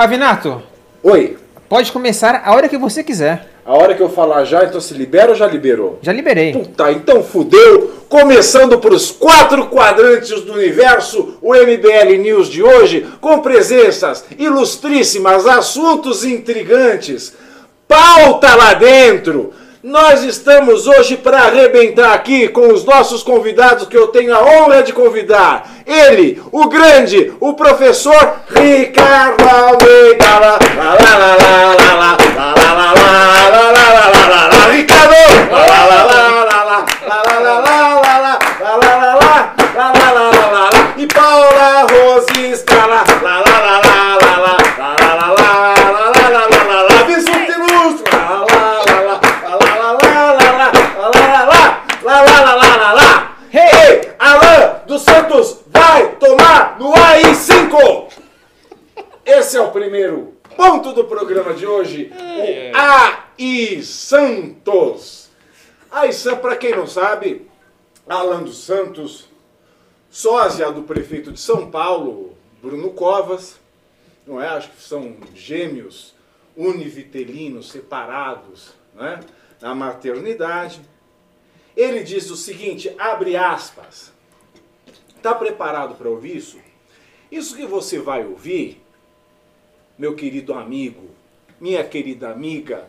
Pavinato, Oi, pode começar a hora que você quiser. a hora que eu falar já, então se libera ou já liberou? Já liberei. Puta, então fudeu! Começando para os quatro quadrantes do universo, o MBL News de hoje, com presenças ilustríssimas, assuntos intrigantes, pauta lá dentro. Nós estamos hoje para arrebentar aqui com os nossos convidados que eu tenho a honra de convidar. Ele, o grande, o professor Ricardo Almeida. AI5. Esse é o primeiro ponto do programa de hoje. O AI Santos. AI Santos, para quem não sabe, Alan dos Santos, sósia do prefeito de São Paulo, Bruno Covas, não é? Acho que são gêmeos univitelinos separados, não é? Na maternidade. Ele diz o seguinte, abre aspas. Está preparado para ouvir isso? Isso que você vai ouvir, meu querido amigo, minha querida amiga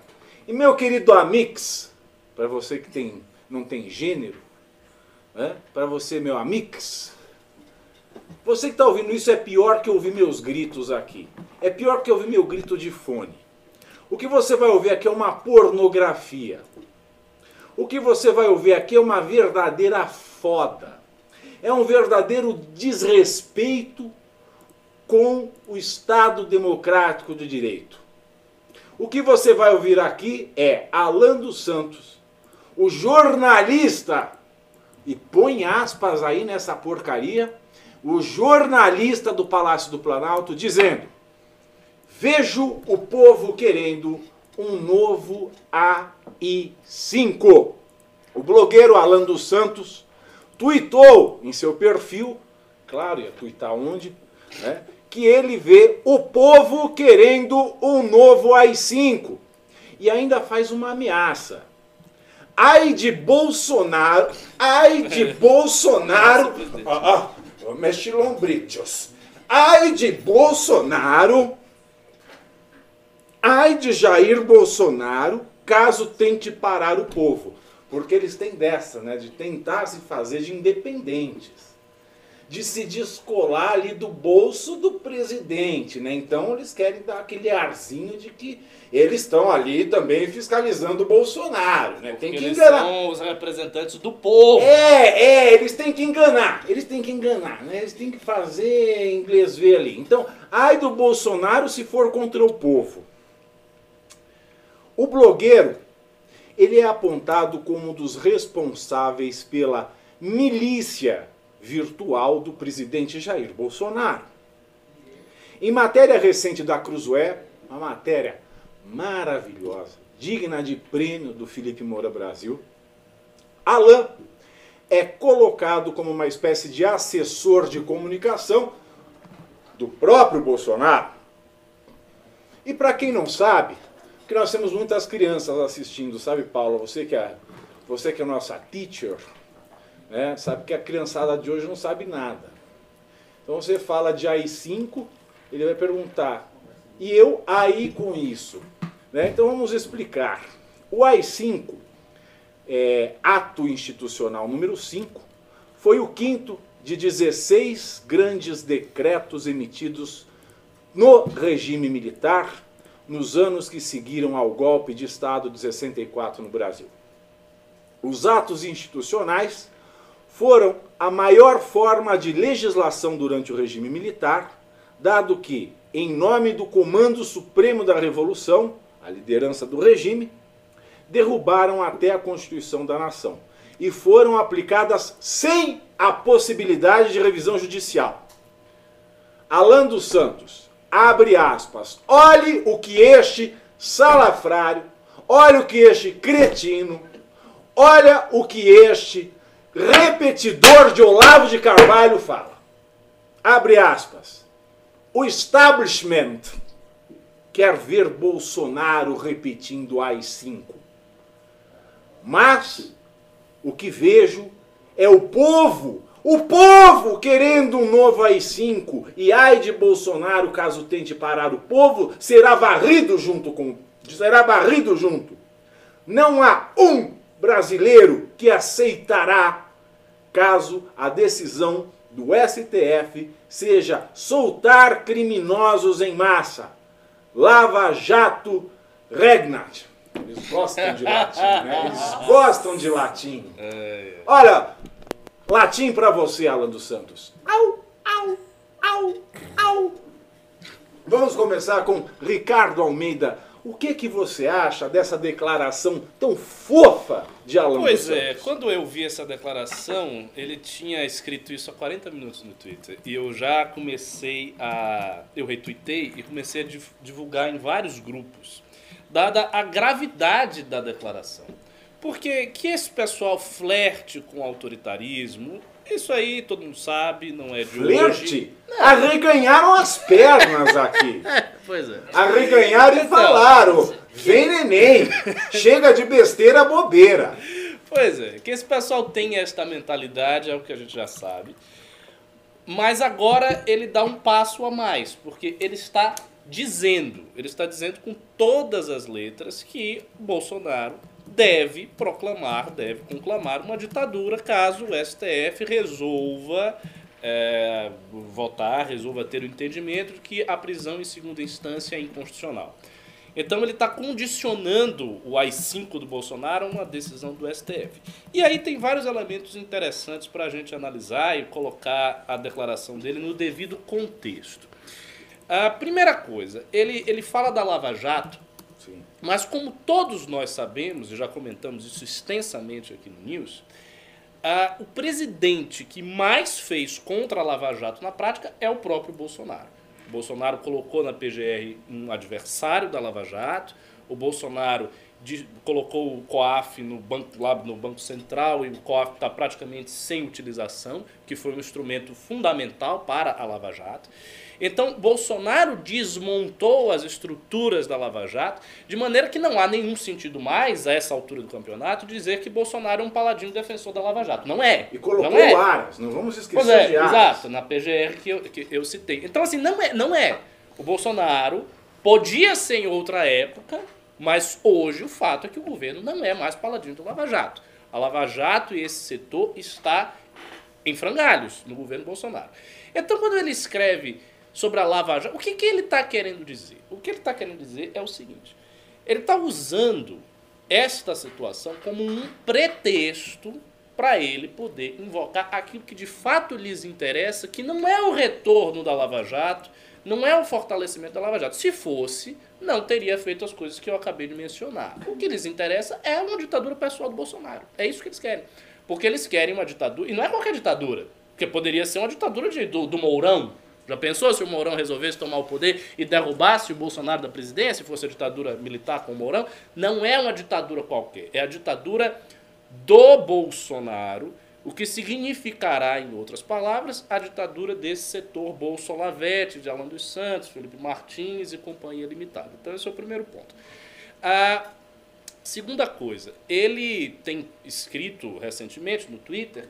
e meu querido amix, para você que tem, não tem gênero, né? para você, meu amix, você que está ouvindo isso é pior que ouvir meus gritos aqui. É pior que ouvir meu grito de fone. O que você vai ouvir aqui é uma pornografia. O que você vai ouvir aqui é uma verdadeira foda. É um verdadeiro desrespeito com o Estado Democrático de Direito. O que você vai ouvir aqui é Alan dos Santos, o jornalista, e põe aspas aí nessa porcaria, o jornalista do Palácio do Planalto dizendo: Vejo o povo querendo um novo AI5. O blogueiro Alan dos Santos tuitou em seu perfil, claro, ia tuitar onde, né, que ele vê o povo querendo um novo AI5. E ainda faz uma ameaça. Ai de Bolsonaro, ai de Bolsonaro. Ah, ah, mexe lombrichos. Ai de Bolsonaro. Ai de Jair Bolsonaro, caso tente parar o povo. Porque eles têm dessa, né? De tentar se fazer de independentes. De se descolar ali do bolso do presidente, né? Então eles querem dar aquele arzinho de que eles estão ali também fiscalizando o Bolsonaro, né? Tem que Eles enganar. são os representantes do povo. É, é, eles têm que enganar, eles têm que enganar, né? Eles têm que fazer inglês ver ali. Então, ai do Bolsonaro se for contra o povo. O blogueiro, ele é apontado como um dos responsáveis pela milícia virtual do presidente Jair Bolsonaro. Em matéria recente da Cruzoé, uma matéria maravilhosa, digna de prêmio do Felipe Moura Brasil, Alain é colocado como uma espécie de assessor de comunicação do próprio Bolsonaro. E para quem não sabe, que nós temos muitas crianças assistindo, sabe, Paula? Você que é, você que é nossa teacher, né? Sabe que a criançada de hoje não sabe nada. Então você fala de AI5, ele vai perguntar: "E eu aí com isso?" Né? Então vamos explicar. O AI5 é, ato institucional número 5, foi o quinto de 16 grandes decretos emitidos no regime militar nos anos que seguiram ao golpe de Estado de 64 no Brasil. Os atos institucionais foram a maior forma de legislação durante o regime militar, dado que, em nome do Comando Supremo da Revolução, a liderança do regime, derrubaram até a Constituição da Nação e foram aplicadas sem a possibilidade de revisão judicial. Alan dos Santos, abre aspas, olhe o que este salafrário, olha o que este cretino, olha o que este repetidor de Olavo de Carvalho fala. Abre aspas. O establishment, quer ver Bolsonaro repetindo AI-5. Mas o que vejo é o povo, o povo querendo um novo AI-5. E ai de Bolsonaro, caso tente parar o povo, será varrido junto com. será varrido junto. Não há um brasileiro que aceitará caso a decisão do STF seja soltar criminosos em massa. Lava Jato Regnat. Eles gostam de latim, né? Eles gostam de latim. Olha, latim para você, Alan dos Santos. Au, au, au, au. Vamos começar com Ricardo Almeida. O que que você acha dessa declaração tão fofa de Alan Pois é, quando eu vi essa declaração, ele tinha escrito isso há 40 minutos no Twitter. E eu já comecei a. Eu retuitei e comecei a div- divulgar em vários grupos, dada a gravidade da declaração. Porque que esse pessoal flerte com o autoritarismo, isso aí todo mundo sabe, não é de hoje. Flerte? Arreganharam as pernas aqui. Pois é. Arreganharam e Então. falaram: vem neném, chega de besteira bobeira. Pois é, que esse pessoal tem esta mentalidade, é o que a gente já sabe. Mas agora ele dá um passo a mais, porque ele está dizendo, ele está dizendo com todas as letras que Bolsonaro deve proclamar, deve conclamar uma ditadura caso o STF resolva é, votar, resolva ter o entendimento de que a prisão em segunda instância é inconstitucional. Então ele está condicionando o AI-5 do Bolsonaro a uma decisão do STF. E aí tem vários elementos interessantes para a gente analisar e colocar a declaração dele no devido contexto. A primeira coisa, ele, ele fala da Lava Jato, Mas como todos nós sabemos, e já comentamos isso extensamente aqui no News, o presidente que mais fez contra a Lava Jato na prática é o próprio Bolsonaro. O Bolsonaro colocou na PGR um adversário da Lava Jato, o Bolsonaro de- colocou o COAF no banco, lá no Banco Central e o COAF está praticamente sem utilização, que foi um instrumento fundamental para a Lava Jato. Então, Bolsonaro desmontou as estruturas da Lava Jato, de maneira que não há nenhum sentido mais, a essa altura do campeonato, dizer que Bolsonaro é um paladino defensor da Lava Jato. Não é. E colocou não é. Aras, não vamos esquecer Pois é, de Aras. exato, na PGR que eu, que eu citei. Então, assim, não é, não é. O Bolsonaro podia ser em outra época, mas hoje o fato é que o governo não é mais paladino do Lava Jato. A Lava Jato e esse setor está em frangalhos no governo Bolsonaro. Então, quando ele escreve sobre a Lava Jato, o que, que ele está querendo dizer? O que ele está querendo dizer é o seguinte: ele está usando esta situação como um pretexto para ele poder invocar aquilo que de fato lhes interessa, que não é o retorno da Lava Jato, não é o fortalecimento da Lava Jato. Se fosse, não teria feito as coisas que eu acabei de mencionar. O que lhes interessa é uma ditadura pessoal do Bolsonaro. É isso que eles querem. Porque eles querem uma ditadura, e não é qualquer ditadura, porque poderia ser uma ditadura de- do, do Mourão. Já pensou se o Mourão resolvesse tomar o poder e derrubasse o Bolsonaro da presidência, fosse a ditadura militar com o Mourão? Não é uma ditadura qualquer, é a ditadura do Bolsonaro, o que significará, em outras palavras, a ditadura desse setor Bolsolavete, de Alan dos Santos, Felipe Martins e Companhia Limitada. Então, esse é o primeiro ponto. A segunda coisa, ele tem escrito recentemente no Twitter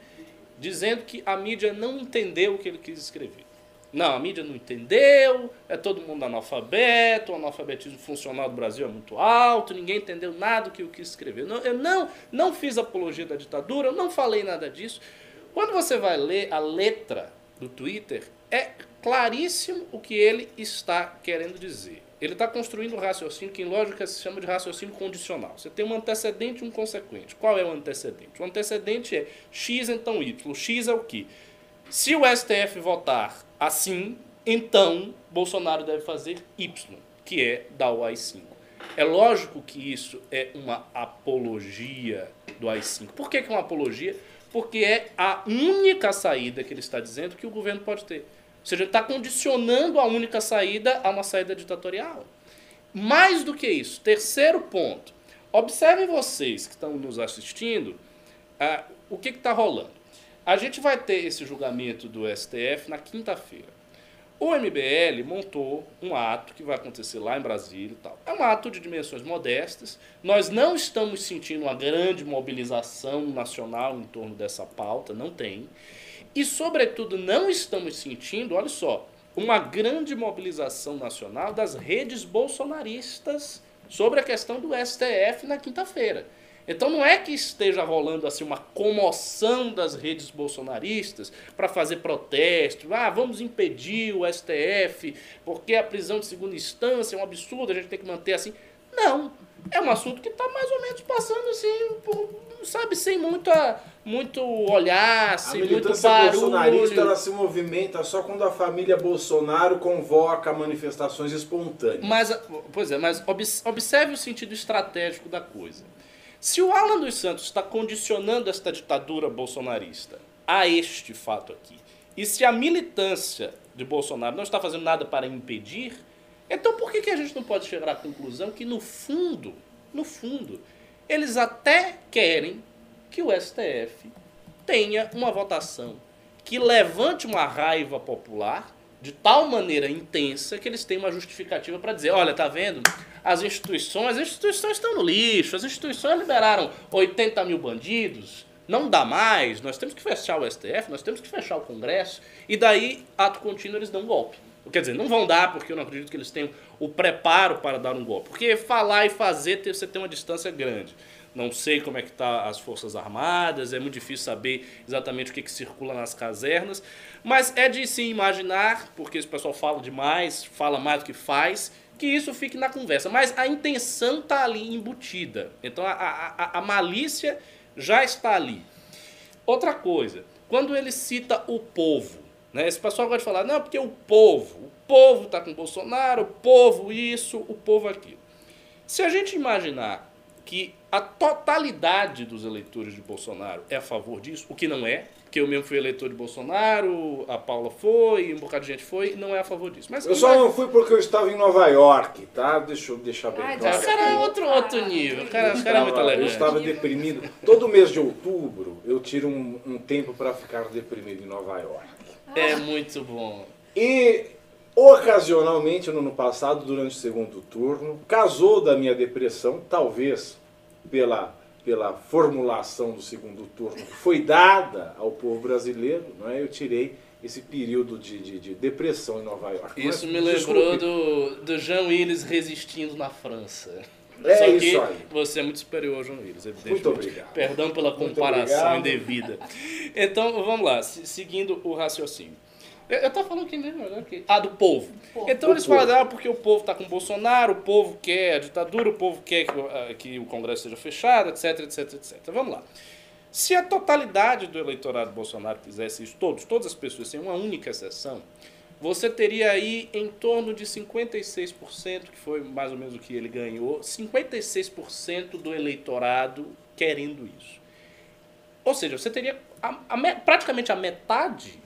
dizendo que a mídia não entendeu o que ele quis escrever. Não, a mídia não entendeu, é todo mundo analfabeto, o analfabetismo funcional do Brasil é muito alto, ninguém entendeu nada do que eu quis escrever. Não, eu não, não fiz apologia da ditadura, eu não falei nada disso. Quando você vai ler a letra do Twitter, é claríssimo o que ele está querendo dizer. Ele está construindo um raciocínio que em lógica se chama de raciocínio condicional. Você tem um antecedente e um consequente. Qual é o antecedente? O antecedente é x então y. O x é o quê? Se o STF votar assim, então Bolsonaro deve fazer Y, que é dar o AI-5. É lógico que isso é uma apologia do AI-5. Por que, que é uma apologia? Porque é a única saída que ele está dizendo que o governo pode ter. Ou seja, ele está condicionando a única saída a uma saída ditatorial. Mais do que isso, terceiro ponto. Observem vocês que estão nos assistindo ah, o que está rolando. A gente vai ter esse julgamento do STF na quinta-feira. O MBL montou um ato que vai acontecer lá em Brasília e tal. É um ato de dimensões modestas. Nós não estamos sentindo uma grande mobilização nacional em torno dessa pauta, não tem. E, sobretudo, não estamos sentindo, olha só, uma grande mobilização nacional das redes bolsonaristas sobre a questão do STF na quinta-feira. Então não é que esteja rolando assim uma comoção das redes bolsonaristas para fazer protesto, ah, vamos impedir o STF porque a prisão de segunda instância é um absurdo, a gente tem que manter assim. Não, é um assunto que está mais ou menos passando assim, por, sabe, sem muita, muito olhar, sem muito barulho. bolsonarista ela se movimenta só quando a família Bolsonaro convoca manifestações espontâneas. Mas, pois é, mas observe o sentido estratégico da coisa. Se o Alan dos Santos está condicionando esta ditadura bolsonarista a este fato aqui, e se a militância de Bolsonaro não está fazendo nada para impedir, então por que, que a gente não pode chegar à conclusão que, no fundo, no fundo, eles até querem que o STF tenha uma votação que levante uma raiva popular de tal maneira intensa que eles têm uma justificativa para dizer, olha, tá vendo? As instituições, as instituições estão no lixo, as instituições liberaram 80 mil bandidos, não dá mais, nós temos que fechar o STF, nós temos que fechar o Congresso, e daí, ato contínuo, eles dão um golpe. Quer dizer, não vão dar, porque eu não acredito que eles tenham o preparo para dar um golpe. Porque falar e fazer, você tem uma distância grande não sei como é que tá as Forças Armadas, é muito difícil saber exatamente o que, que circula nas casernas, mas é de se imaginar, porque esse pessoal fala demais, fala mais do que faz, que isso fique na conversa. Mas a intenção está ali embutida. Então a, a, a malícia já está ali. Outra coisa, quando ele cita o povo, né, esse pessoal gosta de falar, não, porque o povo, o povo está com Bolsonaro, o povo isso, o povo aquilo. Se a gente imaginar que a totalidade dos eleitores de Bolsonaro é a favor disso, o que não é, porque eu mesmo fui eleitor de Bolsonaro, a Paula foi, um bocado de gente foi, não é a favor disso. Mas eu só não fui porque eu estava em Nova York, tá? Deixa eu deixar bem claro. O cara é outro, outro nível, o cara, cara é muito elegante. Eu estava deprimido. Todo mês de outubro eu tiro um, um tempo para ficar deprimido em Nova York. É muito bom. E ocasionalmente no ano passado, durante o segundo turno, casou da minha depressão, talvez pela, pela formulação do segundo turno que foi dada ao povo brasileiro, não é? eu tirei esse período de, de, de depressão em Nova York. Isso Mas, me lembrou do, do Jean Willis resistindo na França. É Só isso aí. você é muito superior ao João Willis, Muito obrigado. Perdão pela comparação indevida. Então, vamos lá, seguindo o raciocínio. Eu, tô falando aqui mesmo, né? Ah, do povo. povo. Então o eles povo. falam, ah, porque o povo tá com o Bolsonaro, o povo quer a ditadura, o povo quer que, uh, que o Congresso seja fechado, etc, etc, etc. Vamos lá. Se a totalidade do eleitorado Bolsonaro fizesse isso, todos, todas as pessoas, sem uma única exceção, você teria aí em torno de 56%, que foi mais ou menos o que ele ganhou, 56% do eleitorado querendo isso. Ou seja, você teria a, a, praticamente a metade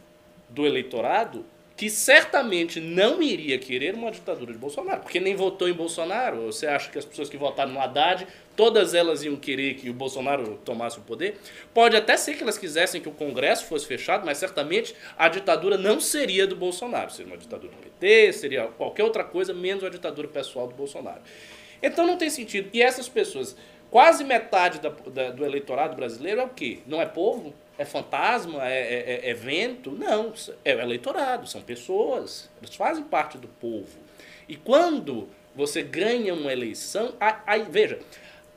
do eleitorado que certamente não iria querer uma ditadura de Bolsonaro, porque nem votou em Bolsonaro. Você acha que as pessoas que votaram no Haddad, todas elas iam querer que o Bolsonaro tomasse o poder? Pode até ser que elas quisessem que o Congresso fosse fechado, mas certamente a ditadura não seria do Bolsonaro. Seria uma ditadura do PT, seria qualquer outra coisa, menos a ditadura pessoal do Bolsonaro. Então não tem sentido. E essas pessoas, quase metade da, da, do eleitorado brasileiro é o quê? Não é povo? É fantasma, é, é, é, evento. Não, é o eleitorado, são pessoas, eles fazem parte do povo. E quando você ganha uma eleição, aí, veja,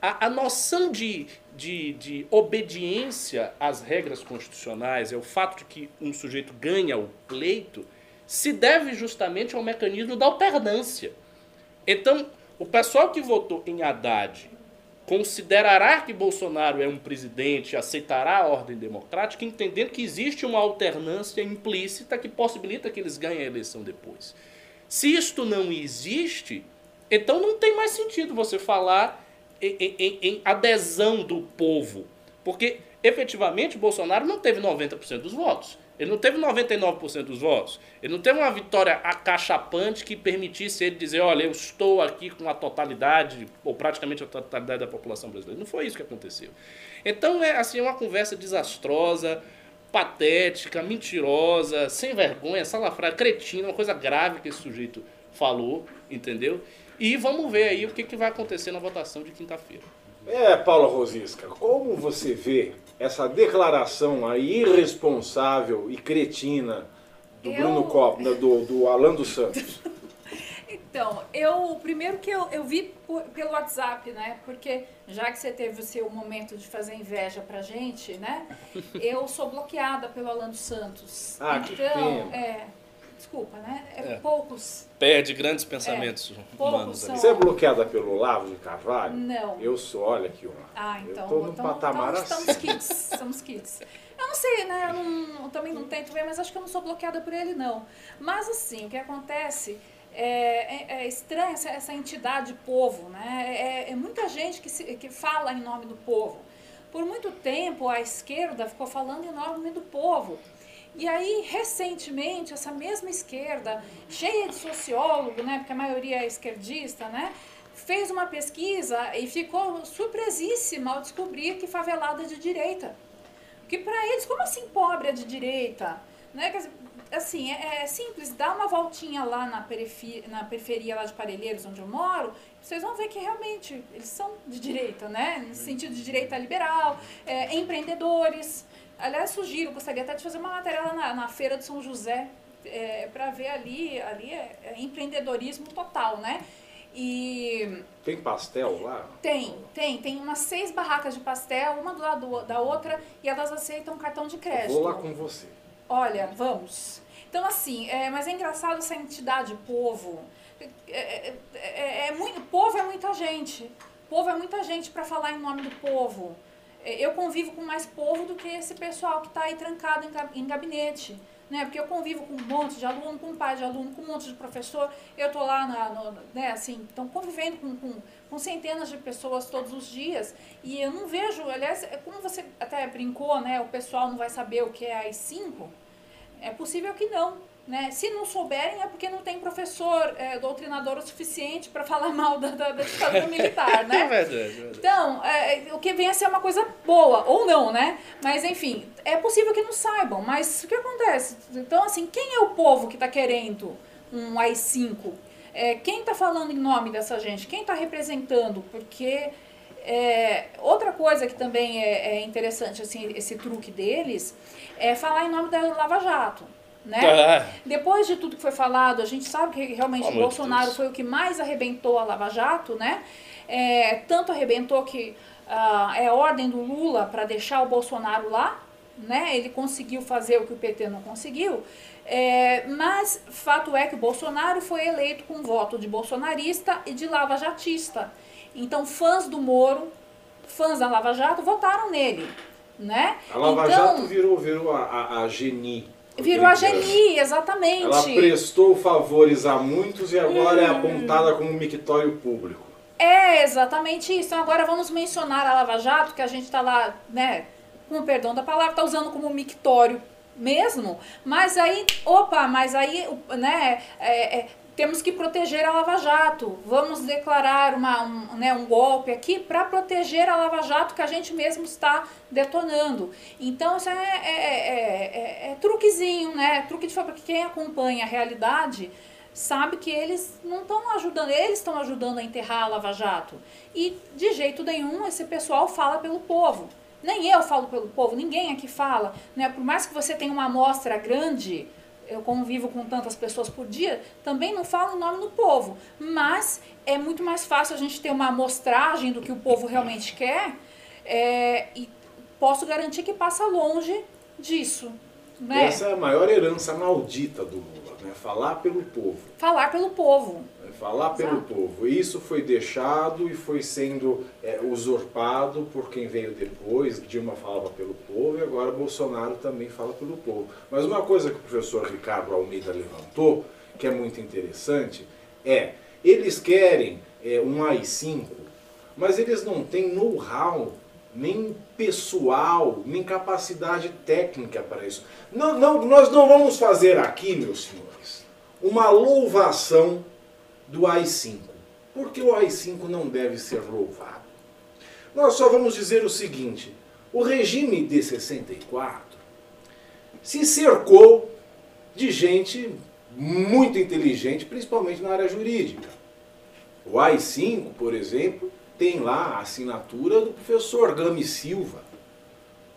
a, a noção de, de, de obediência às regras constitucionais, é o fato de que um sujeito ganha o pleito, se deve justamente ao mecanismo da alternância. Então, o pessoal que votou em Haddad considerará que Bolsonaro é um presidente, aceitará a ordem democrática, entendendo que existe uma alternância implícita que possibilita que eles ganhem a eleição depois. Se isto não existe, então não tem mais sentido você falar em, em, em adesão do povo, porque efetivamente Bolsonaro não teve 90% dos votos. Ele não teve 99% dos votos. Ele não teve uma vitória acachapante que permitisse ele dizer: olha, eu estou aqui com a totalidade, ou praticamente a totalidade da população brasileira. Não foi isso que aconteceu. Então, é assim, é uma conversa desastrosa. patética, mentirosa, sem vergonha, salafrária, cretina, uma coisa grave que esse sujeito falou, entendeu? E vamos ver aí o que, que vai acontecer na votação de quinta-feira. É, Paula Rosisca, como você vê essa declaração aí irresponsável e cretina do Eu- Bruno Cop, do, do Alan dos Santos? Então, eu primeiro que eu, eu vi por- pelo WhatsApp, né? Porque já que você teve o seu momento de fazer inveja pra gente, né? Eu sou bloqueada pelo Alan dos Santos. Ah, que então, pena. é. Desculpa, né? É, É. poucos. Perde grandes pensamentos poucos humanos são- ali. Você é bloqueada pelo Lavo de Carvalho? Não. Eu sou, olha aqui, ó. Ah, então. Eu tô num então, patamar então assim. estamos kids. Estamos kids. Eu não sei, né? Eu, não- eu também não tento ver, mas acho que eu não sou bloqueada por ele, não. Mas assim, o que acontece é, é, é estranho essa, essa entidade povo, né? É, é muita gente que, se- que fala em nome do povo. Por muito tempo a esquerda ficou falando em nome do povo. E aí, recentemente, essa mesma esquerda, cheia de sociólogo, né, porque a maioria é esquerdista, né, fez uma pesquisa e ficou surpresíssima ao descobrir que favelada é de direita. Porque para eles, como assim pobre é de direita? Né? Assim, é, é simples, dá uma voltinha lá na periferia, na periferia lá de Parelheiros, onde eu moro, vocês vão ver que realmente eles são de direita, né? No sentido de direita liberal, é, empreendedores. Aliás, sugiro, gostaria até de fazer uma matéria lá na, na Feira de São José, para ver ali, ali é, é empreendedorismo total, né? E Tem pastel lá? tem, tem, tem umas seis barracas de pastel, uma do lado da outra, e elas aceitam cartão de Eu crédito. vou lá com você. Olha, vamos. Então, assim, é, mas é engraçado essa entidade povo. É, é- é- é muito, povo é muita gente. Povo é muita gente para falar em nome do povo. É, Eu convivo com mais povo do que esse pessoal que está aí trancado em, ga- em gabinete. Né? Porque eu convivo com um monte de aluno, com um pai de aluno, com um monte de professor. Eu tô lá, na, no, né, assim, então convivendo com, com, com centenas de pessoas todos os dias. E eu não vejo, aliás, é como você até brincou, né? O pessoal não vai saber o que é AI-5. É possível que não. Né? Se não souberem, é porque não tem professor é, doutrinador o suficiente para falar mal da, da, da ditadura militar, É né? verdade, é verdade. Então, é, o que vem a ser uma coisa boa, ou não, né? Mas, enfim, é possível que não saibam, mas o que acontece? Então, assim, quem é o povo que está querendo um AI-5? É, quem está falando em nome dessa gente? Quem está representando? Porque é, outra coisa que também é, é interessante, assim, esse truque deles, é falar em nome da Lava Jato. Né? Ah, Depois de tudo que foi falado, a gente sabe que realmente Pelo o amor de Bolsonaro foi o que mais arrebentou a Lava Jato, né? É, tanto arrebentou que ah, é ordem do Lula para deixar o Bolsonaro lá, né? Ele conseguiu fazer o que o PT não conseguiu. É, mas fato é que o Bolsonaro foi eleito com voto de bolsonarista e de lava-jatista. Então, fãs do Moro, fãs da Lava Jato, votaram nele, né? A Lava então, Jato virou, virou a, a, a Geni. Virou a. Geni, exatamente. Ela prestou favores a muitos e agora é Hum. apontada como mictório público. É exatamente isso. Então agora vamos mencionar a Lava Jato, que a gente está lá, né, com o perdão da palavra, está usando como mictório mesmo. Mas aí, opa, mas aí, né, é, é, temos que proteger a Lava Jato. Vamos declarar uma, um, né, um golpe aqui para proteger a Lava Jato que a gente mesmo está detonando. Então isso é, é, é- é- é truquezinho, né? Truque de fábrica. Quem acompanha a realidade sabe que eles não estão ajudando, eles estão ajudando a enterrar a Lava Jato. E de jeito nenhum esse pessoal fala pelo povo. Nem eu falo pelo povo, ninguém aqui fala. Né? Por mais que você tenha uma amostra grande, eu convivo com tantas pessoas por dia, também não falo em nome do povo. Mas é muito mais fácil a gente ter uma amostragem do que o povo realmente quer. é, e posso garantir que passa longe disso. Né? Essa é a maior herança maldita do Lula, né? Falar pelo povo. Falar pelo povo. Falar pelo Exato. povo. Isso foi deixado e foi sendo é, usurpado por quem veio depois. Dilma falava pelo povo e agora Bolsonaro também fala pelo povo. Mas uma coisa que o professor Ricardo Almeida levantou, que é muito interessante, é eles querem é, um AI-5, mas eles não têm know-how, nem pessoal, nem capacidade técnica para isso. Não, não, nós não vamos fazer aqui, meus senhores, uma louvação do AI-5, porque o AI-5 não deve ser louvado. Nós só vamos dizer o seguinte: o regime de 64 se cercou de gente muito inteligente, principalmente na área jurídica. O AI-5, por exemplo, tem lá a assinatura do professor Gami Silva.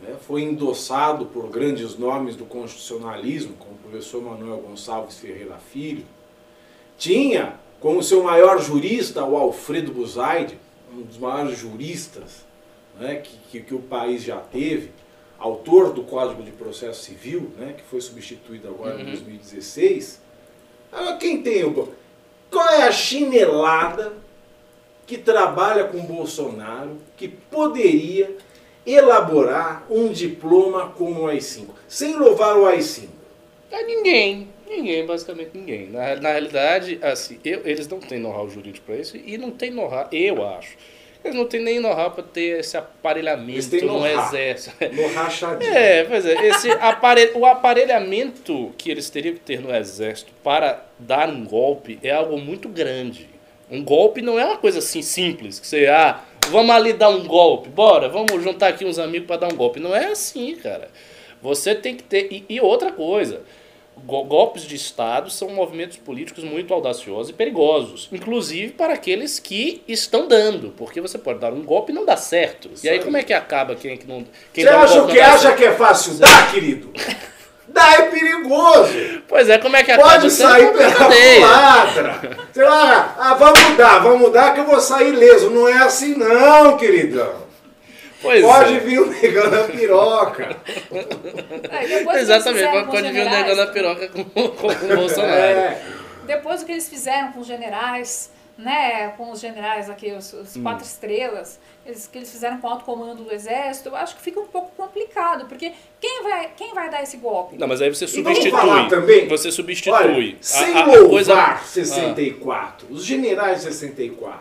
Né? Foi endossado por grandes nomes do constitucionalismo, como o professor Manuel Gonçalves Ferreira Filho. Tinha como seu maior jurista o Alfredo Buzaide, um dos maiores juristas né, que, que, que, o país já teve, autor do Código de Processo Civil, né, que foi substituído agora uhum. em 2016. Agora, quem tem o. Qual é a chinelada que trabalha com Bolsonaro que poderia elaborar um diploma como o AI-5? Sem louvar o AI-5. É ninguém. Ninguém, basicamente ninguém. Na, na realidade, assim, eu, eles não têm know-how jurídico para isso e não tem know-how, eu acho. Eles não têm nem know-how para ter esse aparelhamento no exército. No rachadinho. É, pois é. Esse aparelho, o aparelhamento que eles teriam que ter no exército para dar um golpe é algo muito grande. Um golpe não é uma coisa assim simples, que você, ah, vamos ali dar um golpe, bora, vamos juntar aqui uns amigos para dar um golpe. Não é assim, cara. Você tem que ter. E, e outra coisa, golpes de Estado são movimentos políticos muito audaciosos e perigosos, inclusive para aqueles que estão dando, porque você pode dar um golpe e não dá certo. Isso e aí, aí, como é que acaba quem que não. Quem você acha um que acha certo? que é fácil dar, querido? Dá é perigoso. Pois é, como é que acaba Pode sair pela culatra. Sei lá, ah, vamos mudar, vamos mudar que eu vou sair leso. Não é assim não, queridão. Pois pode é. vir o negão na piroca. É, Exatamente, pode vir o negão na piroca com, com o Bolsonaro. É. Depois do que eles fizeram com os generais, né, com os generais aqui, os, os hum. quatro estrelas, eles, que eles fizeram com o alto comando do exército, eu acho que fica um pouco complicado, porque quem vai, quem vai dar esse golpe? Não, mas aí você substitui. também, você substitui. Olha, sem a, coisa... 64, ah. os generais 64,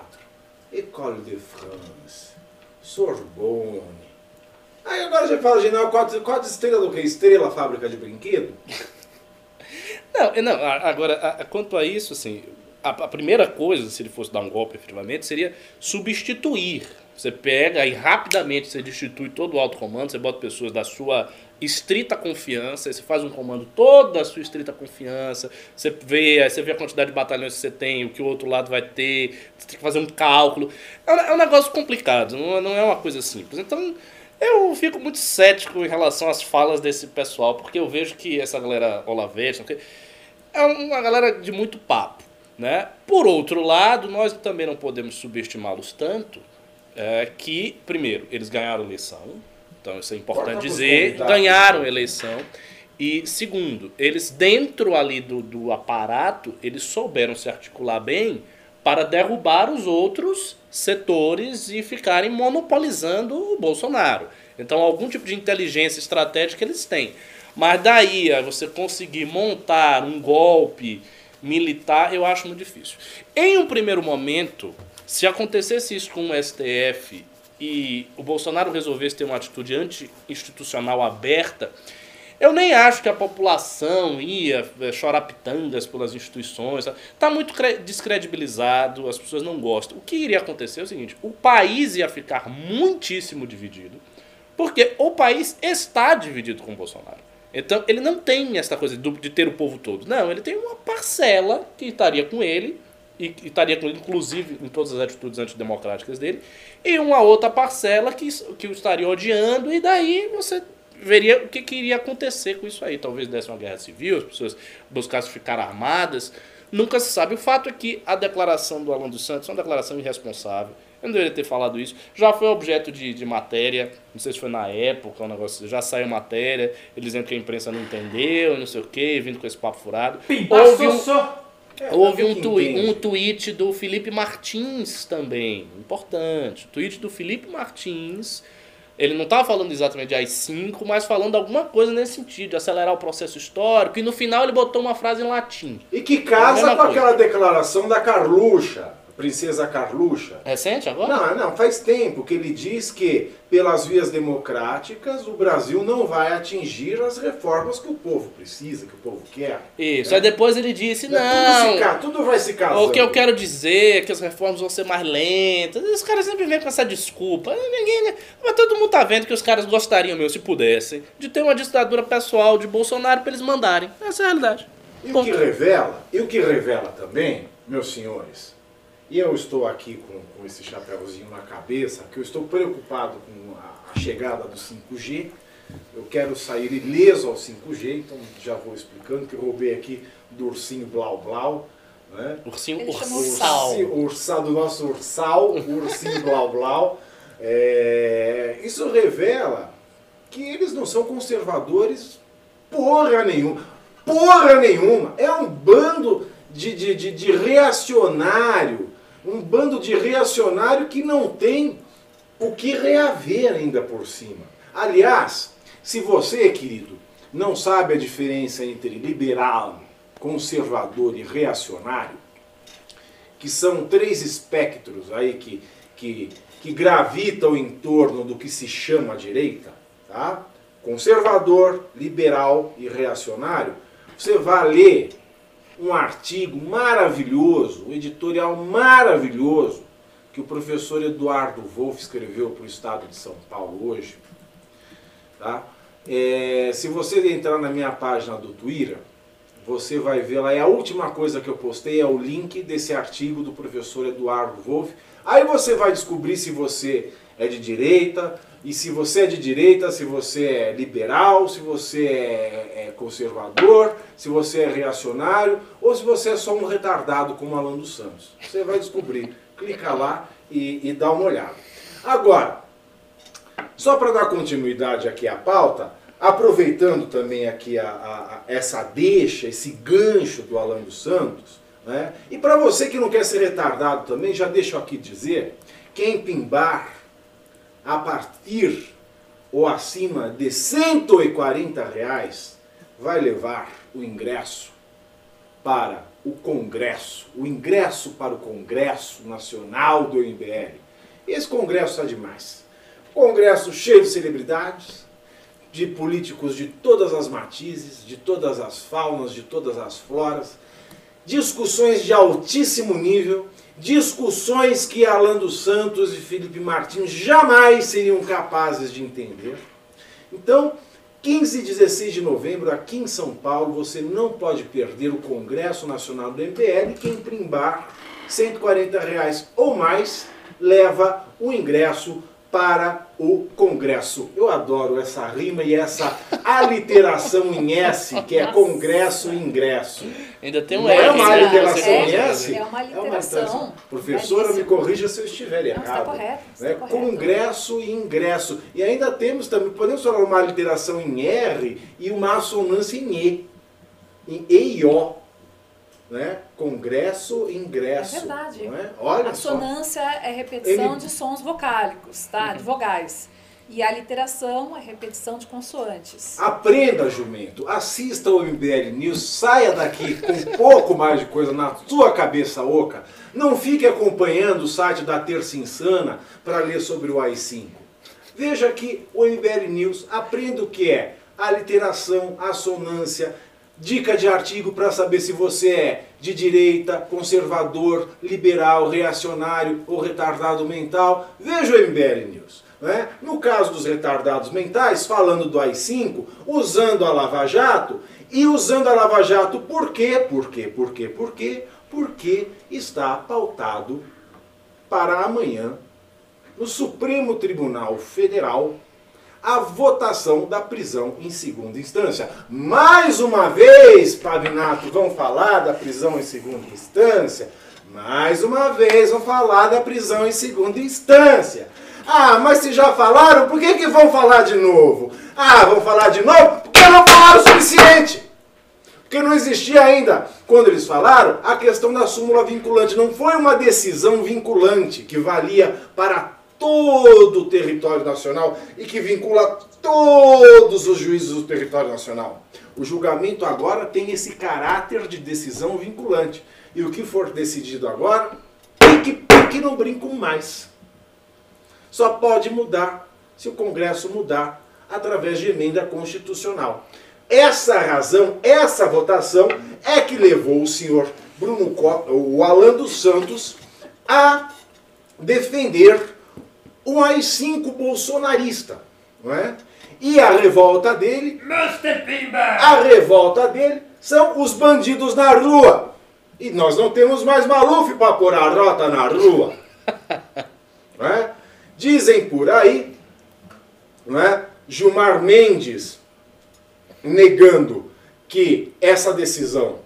École de France, Sorbonne. Aí agora já fala general quatro, quatro estrelas do que? Estrela fábrica de brinquedo? não, não, agora, quanto a isso, assim, a, a, primeira coisa, se ele fosse dar um golpe efetivamente, seria substituir. Você pega e rapidamente você destitui todo o alto comando, você bota pessoas da sua estrita confiança, você faz um comando toda a sua estrita confiança, você vê, você vê a quantidade de batalhões que você tem, o que o outro lado vai ter, você tem que fazer um cálculo. É um, é um negócio complicado, não, não é uma coisa simples. Então, eu fico muito cético em relação às falas desse pessoal, porque eu vejo que essa galera Olavete é uma galera de muito papo. Né? Por outro lado, nós também não podemos subestimá-los tanto é, que, primeiro, eles ganharam eleição, então isso é importante dizer, ganharam a eleição. E segundo, eles dentro ali do, do aparato, eles souberam se articular bem para derrubar os outros setores e ficarem monopolizando o Bolsonaro. Então, algum tipo de inteligência estratégica eles têm. Mas daí a você conseguir montar um golpe militar, eu acho muito difícil. Em um primeiro momento, se acontecesse isso com o STF e o Bolsonaro resolvesse ter uma atitude anti-institucional aberta, eu nem acho que a população ia é, chorar pitangas pelas instituições. Está muito descredibilizado, as pessoas não gostam. O que iria acontecer é o seguinte: o país ia ficar muitíssimo dividido, porque o país está dividido com o Bolsonaro. Então, ele não tem essa coisa de ter o povo todo. Não, ele tem uma parcela que estaria com ele, e estaria ele, inclusive, em todas as atitudes antidemocráticas dele, e uma outra parcela que, que o estaria odiando, e daí você veria o que, que iria acontecer com isso aí. Talvez desse uma guerra civil, as pessoas buscassem ficar armadas. Nunca se sabe. O fato é que a declaração do Alan dos Santos é uma declaração irresponsável eu não deveria ter falado isso. Já foi objeto de, de matéria, não sei se foi na época, um negócio, já saiu matéria, eles dizendo que a imprensa não entendeu, não sei o quê, vindo com esse papo furado. Houve um, é, houve um, um tweet do Felipe Martins também, importante. O tweet do Felipe Martins. Ele não estava falando exatamente de AI-5, mas falando alguma coisa nesse sentido, de acelerar o processo histórico, e no final ele botou uma frase em latim. E que casa com coisa. aquela declaração da Carluxa Princesa Carluxa. Recente agora? Não, não, faz tempo que ele diz que, pelas vias democráticas, o Brasil não vai atingir as reformas que o povo precisa, que o povo quer. Isso. É. Aí depois ele disse, Tudo, se não. ca- tudo vai se casando. O que eu quero dizer é que as reformas vão ser mais lentas. Os caras sempre vêm com essa desculpa. Ninguém, né? Mas todo mundo tá vendo que os caras gostariam, meu, se pudessem, de ter uma ditadura pessoal de Bolsonaro pra eles mandarem. Essa é a realidade. E o Ponto. que revela, e o que revela também, meus senhores, e eu estou aqui com, com esse chapéuzinho na cabeça, que eu estou preocupado com a, a chegada do 5G. Eu quero sair ileso ao 5G, então já vou explicando que eu roubei aqui do ursinho Blau Blau. Né? Ursinho ursal. Ursal, do nosso ursal, ursinho Blau Blau. É, isso revela que eles não são conservadores porra nenhuma. Porra nenhuma. É um bando de, de, de, de reacionário. Um bando de reacionário que não tem o que reaver ainda por cima. Aliás, se você, querido, não sabe a diferença entre liberal, conservador e reacionário, que são três espectros aí que, que, que gravitam em torno do que se chama direita, tá? conservador, liberal e reacionário, você vai ler um artigo maravilhoso, um editorial maravilhoso, que o professor Eduardo Wolff escreveu para o Estado de São Paulo hoje. Tá? É, se você entrar na minha página do Twitter, você vai ver lá, é a última coisa que eu postei, é o link desse artigo do professor Eduardo Wolff. Aí você vai descobrir se você é de direita, e se você é de direita, se você é liberal, se você é, é conservador, se você é reacionário, ou se você é só um retardado como Alan dos Santos. Você vai descobrir. Clica lá e, e dá uma olhada. Agora, só para dar continuidade aqui à pauta, aproveitando também aqui a, a- a- essa deixa, esse gancho do Alan dos Santos, né? e para você que não quer ser retardado também, já deixo aqui dizer, quem pimbar a partir ou acima de 140 reais vai levar o ingresso para o Congresso, o ingresso para o Congresso Nacional do MBL. Esse congresso está demais. Congresso cheio de celebridades, de políticos de todas as matizes, de todas as faunas, de todas as floras, discussões de altíssimo nível, discussões que Alan dos Santos e Felipe Martins jamais seriam capazes de entender. Então, 15 e 16 de novembro, aqui em São Paulo, você não pode perder o Congresso Nacional do MPL. Quem primbar 140 reais ou mais leva o ingresso para o Congresso. Eu adoro essa rima e essa aliteração em S, que é Congresso e Ingresso. Ainda tem um Não é uma aliteração É, em S? é uma aliteração. Professora, me Belíssimo. corrija se eu estiver Não, errado. está correto, está né? correto. Congresso e ingresso. E ainda temos também, podemos falar uma aliteração em R e uma assonância em E. Em E e O. Né? Congresso e ingresso. É verdade. Não é? Olha a só. é repetição Ele- de sons vocálicos, tá? De vogais. E a literação é repetição de consoantes. Aprenda, jumento. Assista o MBL News. Saia daqui com um pouco mais de coisa na sua cabeça oca. Não fique acompanhando o site da Terça Insana para ler sobre o AI-5. Veja aqui o MBL News. Aprenda o que é a literação, a assonância, dica de artigo para saber se você é de direita, conservador, liberal, reacionário ou retardado mental. Veja o MBL News. Né? No caso dos retardados mentais, falando do AI-5, usando a Lava Jato, e usando a Lava Jato por quê? Por quê? Por quê? Por quê? Porque está pautado para amanhã, no Supremo Tribunal Federal, a votação da prisão em segunda instância. Mais uma vez, Pavinato, vão falar da prisão em segunda instância? Mais uma vez vão falar da prisão em segunda instância. Ah, mas se já falaram, por que, que vão falar de novo? Ah, vão falar de novo porque não falaram o suficiente. Porque não existia ainda, quando eles falaram, a questão da súmula vinculante. Não foi uma decisão vinculante que valia para todo o território nacional e que vincula todos os juízes do território nacional. O julgamento agora tem esse caráter de decisão vinculante. E o que for decidido agora tem que que não brinco mais. Só pode mudar se o Congresso mudar através de emenda constitucional. Essa razão, essa votação é que levou o senhor Bruno Costa, o Alan dos Santos, a defender um AI-5 bolsonarista. Não é? E a revolta dele, a revolta dele são os bandidos na rua. E nós não temos mais Maluf para pôr a rota na rua. Não é? Dizem por aí, não é? Gilmar Mendes negando que essa decisão,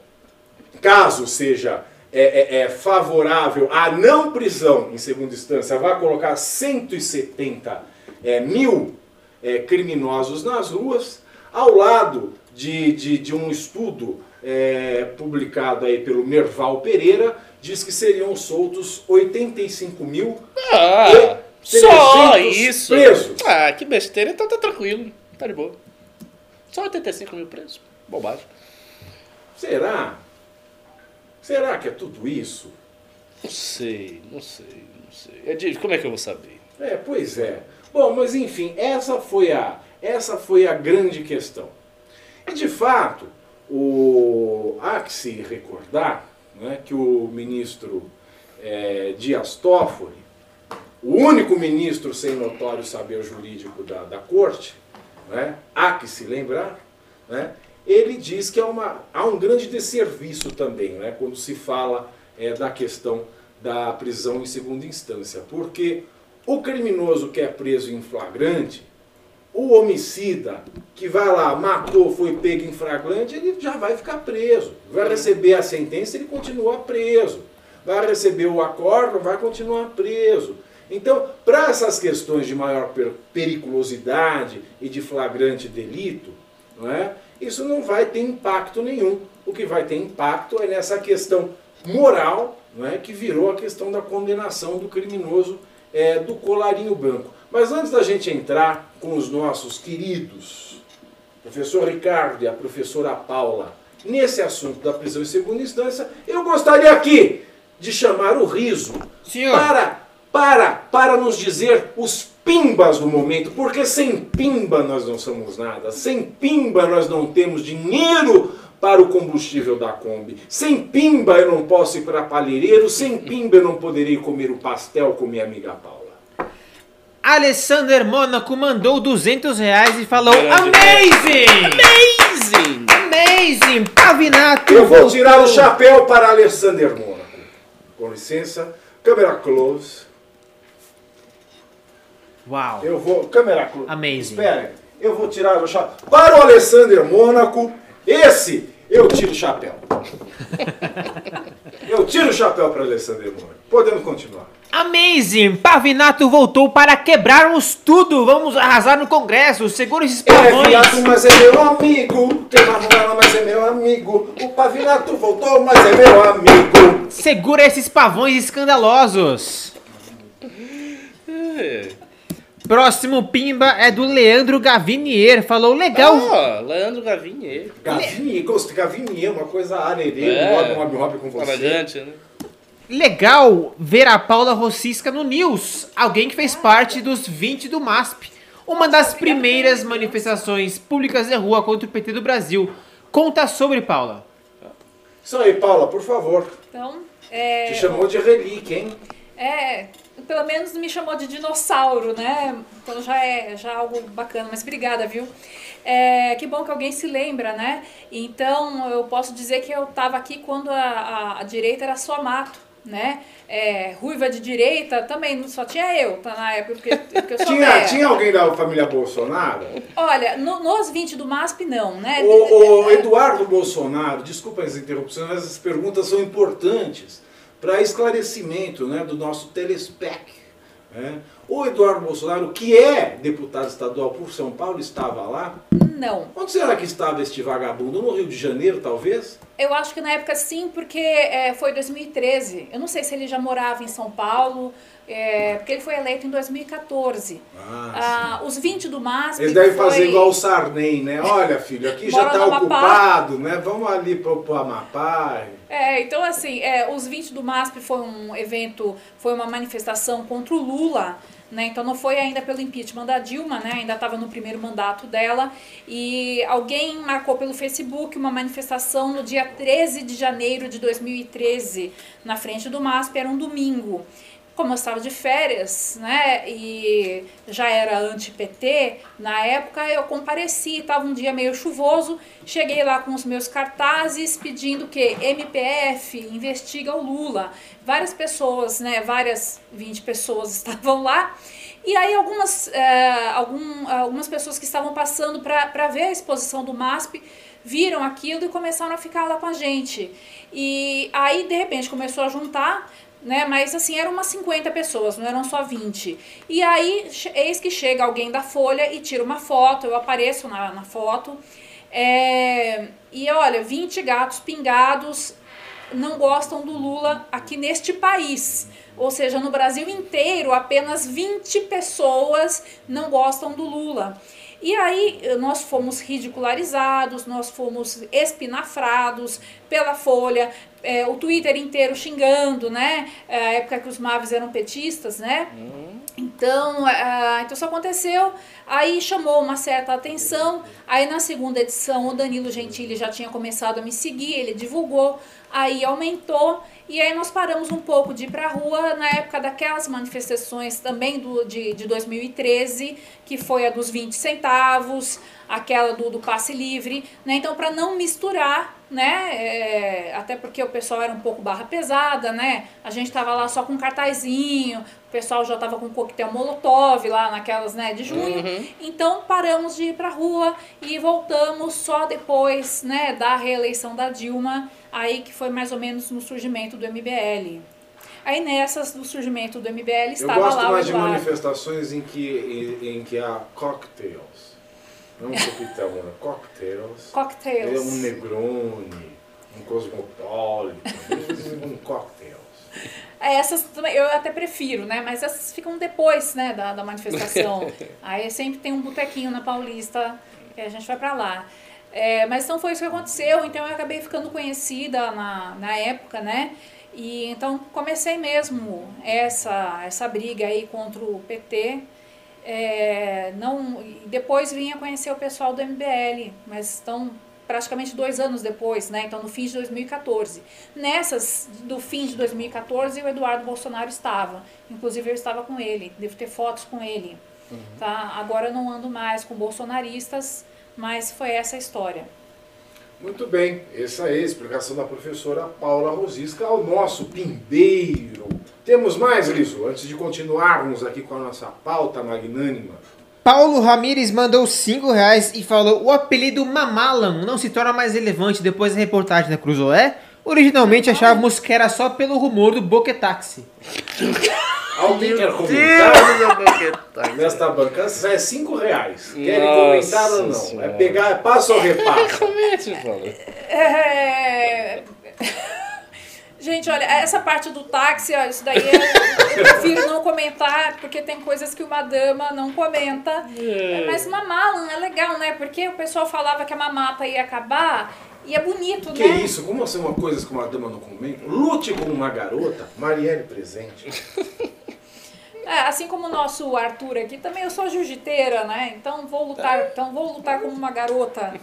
caso seja é, é, é, favorável à não prisão em segunda instância, vai colocar 170 é, mil é, criminosos nas ruas, ao lado de, de, de um estudo é, publicado aí pelo Merval Pereira, diz que seriam soltos 85 mil Ah, e só 300 isso. presos. Ah, que besteira. Então tá tranquilo. Tá de boa. Só 85 mil presos. Bobagem. Será? Será que é tudo isso? Não sei, não sei, não sei. É de- Como é que eu vou saber? É, pois é. Bom, mas enfim, essa foi a, essa foi a grande questão. E de fato, o, há que se recordar né, que o ministro é, Dias Toffoli, o único ministro sem notório saber jurídico da, da corte, né, há que se lembrar, né, ele diz que há, uma, há um grande desserviço também, né, quando se fala é, da questão da prisão em segunda instância, porque o criminoso que é preso em flagrante, o homicida que vai lá, matou, foi pego em flagrante, ele já vai ficar preso. Vai receber a sentença, ele continua preso. Vai receber o acordo, vai continuar preso. Então, para essas questões de maior per- periculosidade e de flagrante delito, não é? isso não vai ter impacto nenhum. O que vai ter impacto é nessa questão moral, não é? que virou a questão da condenação do criminoso é, do colarinho branco. Mas antes da gente entrar com os nossos queridos, professor Ricardo e a professora Paula, nesse assunto da prisão em segunda instância, eu gostaria aqui de chamar o riso Senhor. para, para, para nos dizer os pimbas do momento, porque sem pimba nós não somos nada, sem pimba nós não temos dinheiro para o combustível da Kombi, sem pimba eu não posso ir para palheireiro, sem pimba eu não poderei comer o pastel com minha amiga Paula. Alessander Mônaco mandou 200 reais e falou Grande Amazing! Amazing! Amazing! Pavinato! Eu vou voltou. tirar o chapéu para Alexander Mônaco. Com licença, câmera close. Uau! Eu vou. Câmera close. Amazing. Espere. Eu vou tirar o chapéu. Para o Alexander Mônaco, esse eu tiro o chapéu. eu tiro o chapéu para Alexander Mônaco. Podemos continuar. Amazing! Pavinato voltou para quebrarmos tudo! Vamos arrasar no Congresso! Segura esses é pavões! viado, mas é meu amigo. Tem Manuela, mas é meu amigo. O Pavinato voltou, mas é meu amigo. Segura esses pavões escandalosos! Próximo pimba é do Leandro Gavinier. Falou legal. Ó, Leandro Gavinier. Gavinha, gosto Gavinha, uma coisa arerê, É. um hobby, um hobby, hobby com você. Extravagante, né? Legal ver a Paula Rossisca no News. Alguém que fez parte dos 20 do MASP. Uma das primeiras manifestações públicas de rua contra o PT do Brasil. Conta sobre, Paula. Isso aí, Paula, por favor. Então, é, Te chamou de relíquia, hein? é, pelo menos me chamou de dinossauro, né? Então já é já é algo bacana, mas obrigada, viu? É, que bom que alguém se lembra, né? Então eu posso dizer que eu estava aqui quando a, a, a direita era só mato, né? É, ruiva de direita também, só tinha eu, tá na época, porque, porque eu sou Tinha, velha. tinha alguém da família Bolsonaro? Olha, no- nos 20 do MASP não, né? O, o Eduardo Bolsonaro, desculpa as interrupções, mas essas perguntas são importantes para esclarecimento né, do nosso telespec. né? O Eduardo Bolsonaro, que é deputado estadual por São Paulo, estava lá? Não. Onde será que estava este vagabundo? No Rio de Janeiro, talvez? Eu acho que na época sim, porque é, foi 2013. Eu não sei se ele já morava em São Paulo, é, porque ele foi eleito em 2014. Ah, Ah, os 20 do MASP. Eles devem foi- fazer igual o Sarney, né? Olha, filho, aqui já está no Amapá. ocupado, né? Vamos ali pro, pro Amapá. É, então assim, é, os 20 do MASP foi um evento, foi uma manifestação contra o Lula, né? Então não foi ainda pelo impeachment da Dilma, né? Ainda estava no primeiro mandato dela. E alguém marcou pelo Facebook uma manifestação no dia 13 de janeiro de 2013, na frente do MASP, era um domingo. Como eu estava de férias, né, e já era anti-PT, na época eu compareci, estava um dia meio chuvoso, cheguei lá com os meus cartazes pedindo que MPF investiga o Lula. Várias pessoas, né, várias 20 pessoas estavam lá, e aí algumas, eh, algum, algumas pessoas que estavam passando para ver a exposição do MASP viram aquilo e começaram a ficar lá com a gente. E aí, de repente, começou a juntar, né? Mas assim, eram umas 50 pessoas, não eram só 20. E aí, eis que chega alguém da Folha e tira uma foto, eu apareço na, na foto. É, e olha, 20 gatos pingados não gostam do Lula aqui neste país. Ou seja, no Brasil inteiro, apenas 20 pessoas não gostam do Lula. E aí eh, nós fomos ridicularizados, nós fomos espinafrados pela Folha, eh, o Twitter inteiro xingando, né? Eh, A época que os Maves eram petistas, né? Então, ah, então isso aconteceu, aí chamou uma certa atenção, aí na segunda edição o Danilo Gentili já tinha começado a me seguir, ele divulgou, aí aumentou, e aí nós paramos um pouco de ir pra rua na época daquelas manifestações também do, de, de 2013, que foi a dos 20 centavos, aquela do, do passe livre, né? Então, para não misturar, né? é, até porque o pessoal era um pouco barra pesada, né? A gente tava lá só com cartazinho, o pessoal já tava com coquetel molotov lá naquelas, né, de junho. Então, paramos de ir pra rua e voltamos só depois, né, da reeleição da Dilma, aí que foi mais ou menos no surgimento do MBL. Aí nessas do surgimento do MBL Eu estava gosto lá o mais de Eduardo. manifestações em que, em, em que há cocktails. Não um coquetel, né? Cocktails. Cocktails. É um Negroni, um Cosmopolitan, um cocktails. É, essas também eu até prefiro, né? Mas essas ficam depois, né, da, da manifestação. Aí sempre tem um botequinho na Paulista que a gente vai pra lá. É, mas então foi isso que aconteceu, então eu acabei ficando conhecida na, na época, né? E então comecei mesmo essa, essa briga aí contra o PT. É, não, depois vim a conhecer o pessoal do MBL, mas estão praticamente dois anos depois, né? Então no fim de 2014. Nessas do fim de 2014 o Eduardo Bolsonaro estava, inclusive eu estava com ele, devo ter fotos com ele, tá? Agora eu não ando mais com bolsonaristas, mas foi essa a história. Muito bem, essa é a explicação da professora Paula Rosisca ao nosso pimbeiro. Temos mais, Liso, antes de continuarmos aqui com a nossa pauta magnânima. Paulo Ramires mandou 5 reais e falou: O apelido Mamalan não se torna mais relevante depois da reportagem da Cruzoé? Originalmente achávamos que era só pelo rumor do Boquetaxi. Alguém quer comentar nesta banca? É 5 reais. Querem Nossa comentar ou não? Senhora. É pegar, é passo ou repasso? Comente, Paulo. É... Gente, olha, essa parte do táxi, ó, isso daí eu, eu prefiro não comentar, porque tem coisas que uma dama não comenta. Mas mamalan é legal, né? Porque o pessoal falava que a mamata ia acabar e é bonito, Que né? isso? Como assim uma coisa que uma dama não comenta? Lute como uma garota. Marielle presente. É, assim como o nosso Arthur aqui, também eu sou jiu-jiteira, né? Então vou lutar, então vou lutar como uma garota.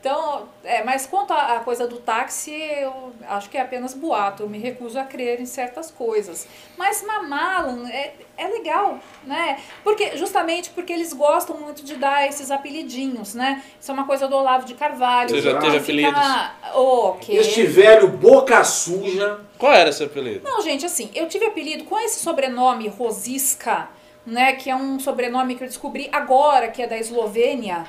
Então, é, mas quanto à coisa do táxi, eu acho que é apenas boato. Eu me recuso a crer em certas coisas. Mas Mamalan é, é legal, né? Porque, justamente porque eles gostam muito de dar esses apelidinhos, né? Isso é uma coisa do Olavo de Carvalho. Você já teve Fica- apelidos? O quê? Este velho boca suja. Qual era seu apelido? Não, gente, assim, eu tive apelido com esse sobrenome Rosisca, né, que é um sobrenome que eu descobri agora, que é da Eslovênia.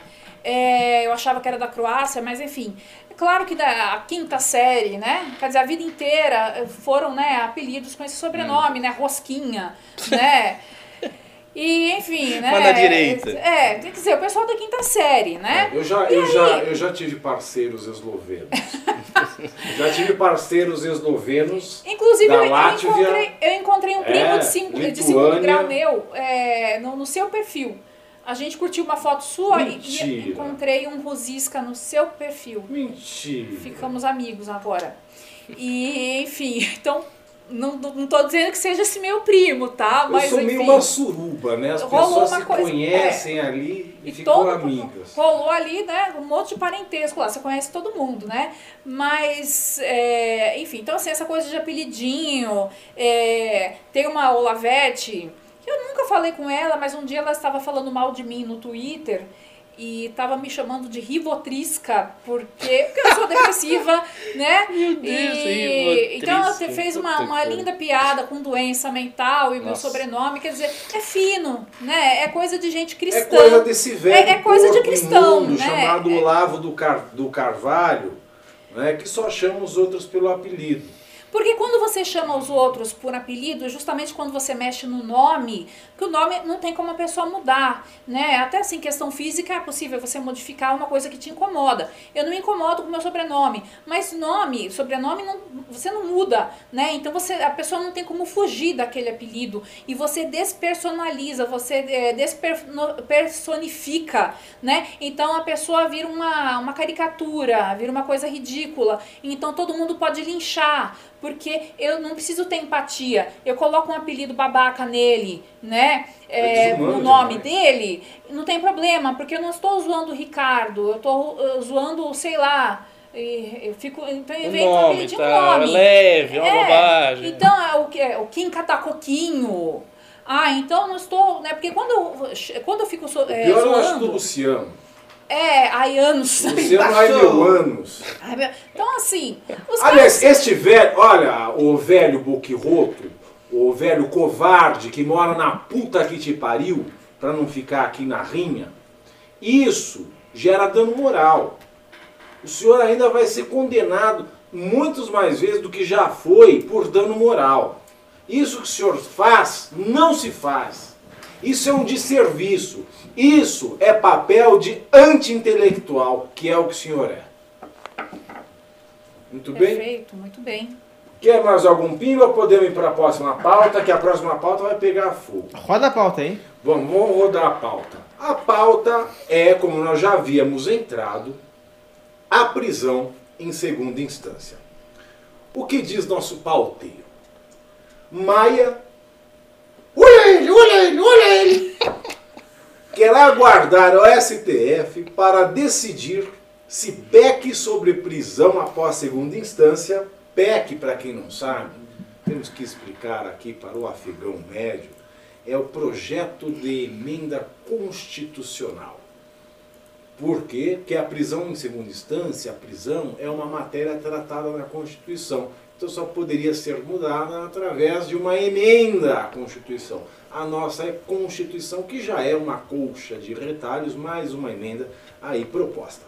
É, eu achava que era da Croácia, mas enfim. É claro que da a quinta série, né? Quer dizer, a vida inteira eh, foram, né, apelidos com esse sobrenome, né? Rosquinha, né? E, enfim, né? Mas na direita. É, tem que dizer, o pessoal da quinta série, né? Eu já, E eu, aí? já, eu já tive parceiros eslovenos. já tive parceiros eslovenos. Inclusive, da eu, Látvia, encontrei, eu encontrei um primo é, de, cinco, de Lituânia. segundo grau meu é, no, no seu perfil. A gente curtiu uma foto sua e- e Mentira. encontrei um rosisca no seu perfil. Mentira. Ficamos amigos agora. E, enfim, então, não, não tô dizendo que seja esse meu primo, tá? Eu Mas, sou enfim, meio uma suruba, né? As pessoas se coisa- conhecem ali e, E ficam todo amigas. rolou ali, né, um monte de parentesco lá, você conhece todo mundo, né? Mas, é, enfim, então assim, essa coisa de apelidinho, é, tem uma Olavete, eu nunca falei com ela, mas um dia ela estava falando mal de mim no Twitter e estava me chamando de Rivotrisca, porque, porque eu sou depressiva, né? Meu Deus, e, então ela fez uma, uma linda piada com doença mental e meu Nossa. sobrenome, quer dizer, é fino, né? É coisa de gente cristã. É coisa desse velho É- é coisa de cristão, imundo né? chamado É. Olavo do, Car- do Carvalho, né, que só chama os outros pelo apelido. Porque quando você chama os outros por apelido, é justamente quando você mexe no nome, que o nome não tem como a pessoa mudar, né? Até assim, questão física é possível você modificar uma coisa que te incomoda. Eu não me incomodo com meu sobrenome, mas nome, sobrenome, não, você não muda, né? Então você, a pessoa não tem como fugir daquele apelido e você despersonaliza, você é, despersonifica, né? Então a pessoa vira uma, uma caricatura, vira uma coisa ridícula. Então todo mundo pode linchar, porque eu não preciso ter empatia. Eu coloco um apelido babaca nele, né? É É, no nome demais. dele, não tem problema, porque eu não estou zoando o Ricardo, eu estou uh, zoando, sei lá. Eu fico. Então O invento um nome, apelido de tá? nome. Leve, é uma É, bobagem. Então é o que é o Kim Catacoquinho. Ah, então eu não estou, né? Porque quando eu, quando eu fico so, é, Pior eu acho do zoando, Luciano. É, ai anos. Luciano ai mil anos. Ai, meu- Então assim, os Aliás, este velho, olha, o velho boquirroto, o velho covarde que mora na puta que te pariu, pra não ficar aqui na rinha, isso gera dano moral. O senhor ainda vai ser condenado muitos mais vezes do que já foi por dano moral. Isso que o senhor faz, não se faz. Isso é um desserviço. Isso é papel de anti-intelectual, que é o que o senhor é. Muito bem? Perfeito, muito bem. Quer mais algum pingo ou podemos ir para a próxima pauta? Que a próxima pauta vai pegar fogo. Roda a pauta aí. Vamos, vamos rodar a pauta. A pauta é, como nós já havíamos entrado, a prisão em segunda instância. O que diz nosso pauteiro? Maia. Olha ele, olha ele, olha ele! Quer aguardar o STF para decidir se PEC sobre prisão após segunda instância, PEC, para quem não sabe, temos que explicar aqui para o afegão médio, é o projeto de emenda constitucional. Por quê? Porque a prisão em segunda instância, a prisão é uma matéria tratada na Constituição. Então só poderia ser mudada através de uma emenda à Constituição. A nossa é Constituição, que já é uma colcha de retalhos, mais uma emenda aí proposta.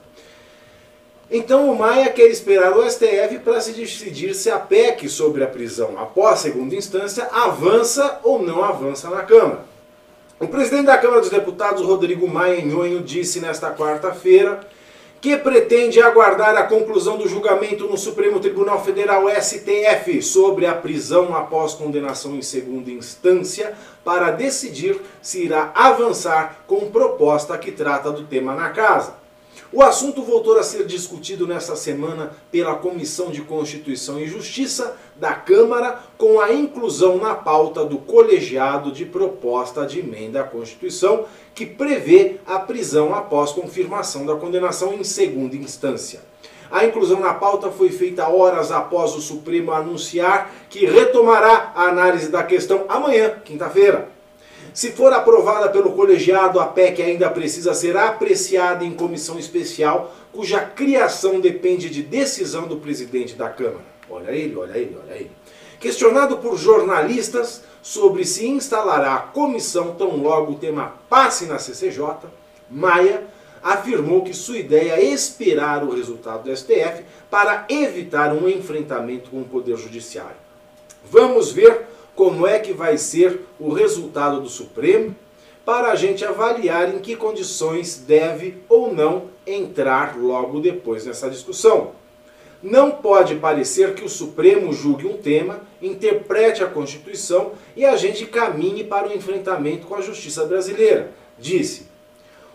Então o Maia quer esperar o STF para se decidir se a PEC sobre a prisão após segunda instância avança ou não avança na Câmara. O presidente da Câmara dos Deputados, Rodrigo Maia Nhonho, disse nesta quarta-feira que pretende aguardar a conclusão do julgamento no Supremo Tribunal Federal STF sobre a prisão após condenação em segunda instância para decidir se irá avançar com proposta que trata do tema na casa. O assunto voltou a ser discutido nesta semana pela Comissão de Constituição e Justiça da Câmara, com a inclusão na pauta do colegiado de proposta de emenda à Constituição, que prevê a prisão após confirmação da condenação em segunda instância. A inclusão na pauta foi feita horas após o Supremo anunciar que retomará a análise da questão amanhã, quinta-feira. Se for aprovada pelo colegiado, a PEC ainda precisa ser apreciada em comissão especial, cuja criação depende de decisão do presidente da Câmara. Olha ele, olha ele, olha ele. Questionado por jornalistas sobre se instalará a comissão tão logo o tema passe na CCJ, Maia afirmou que sua ideia é esperar o resultado do STF para evitar um enfrentamento com o Poder Judiciário. Vamos ver como é que vai ser o resultado do Supremo. para a gente avaliar em que condições deve ou não entrar logo depois nessa discussão. Não pode parecer que o Supremo julgue um tema, interprete a Constituição e a gente caminhe para o enfrentamento com a justiça brasileira, disse.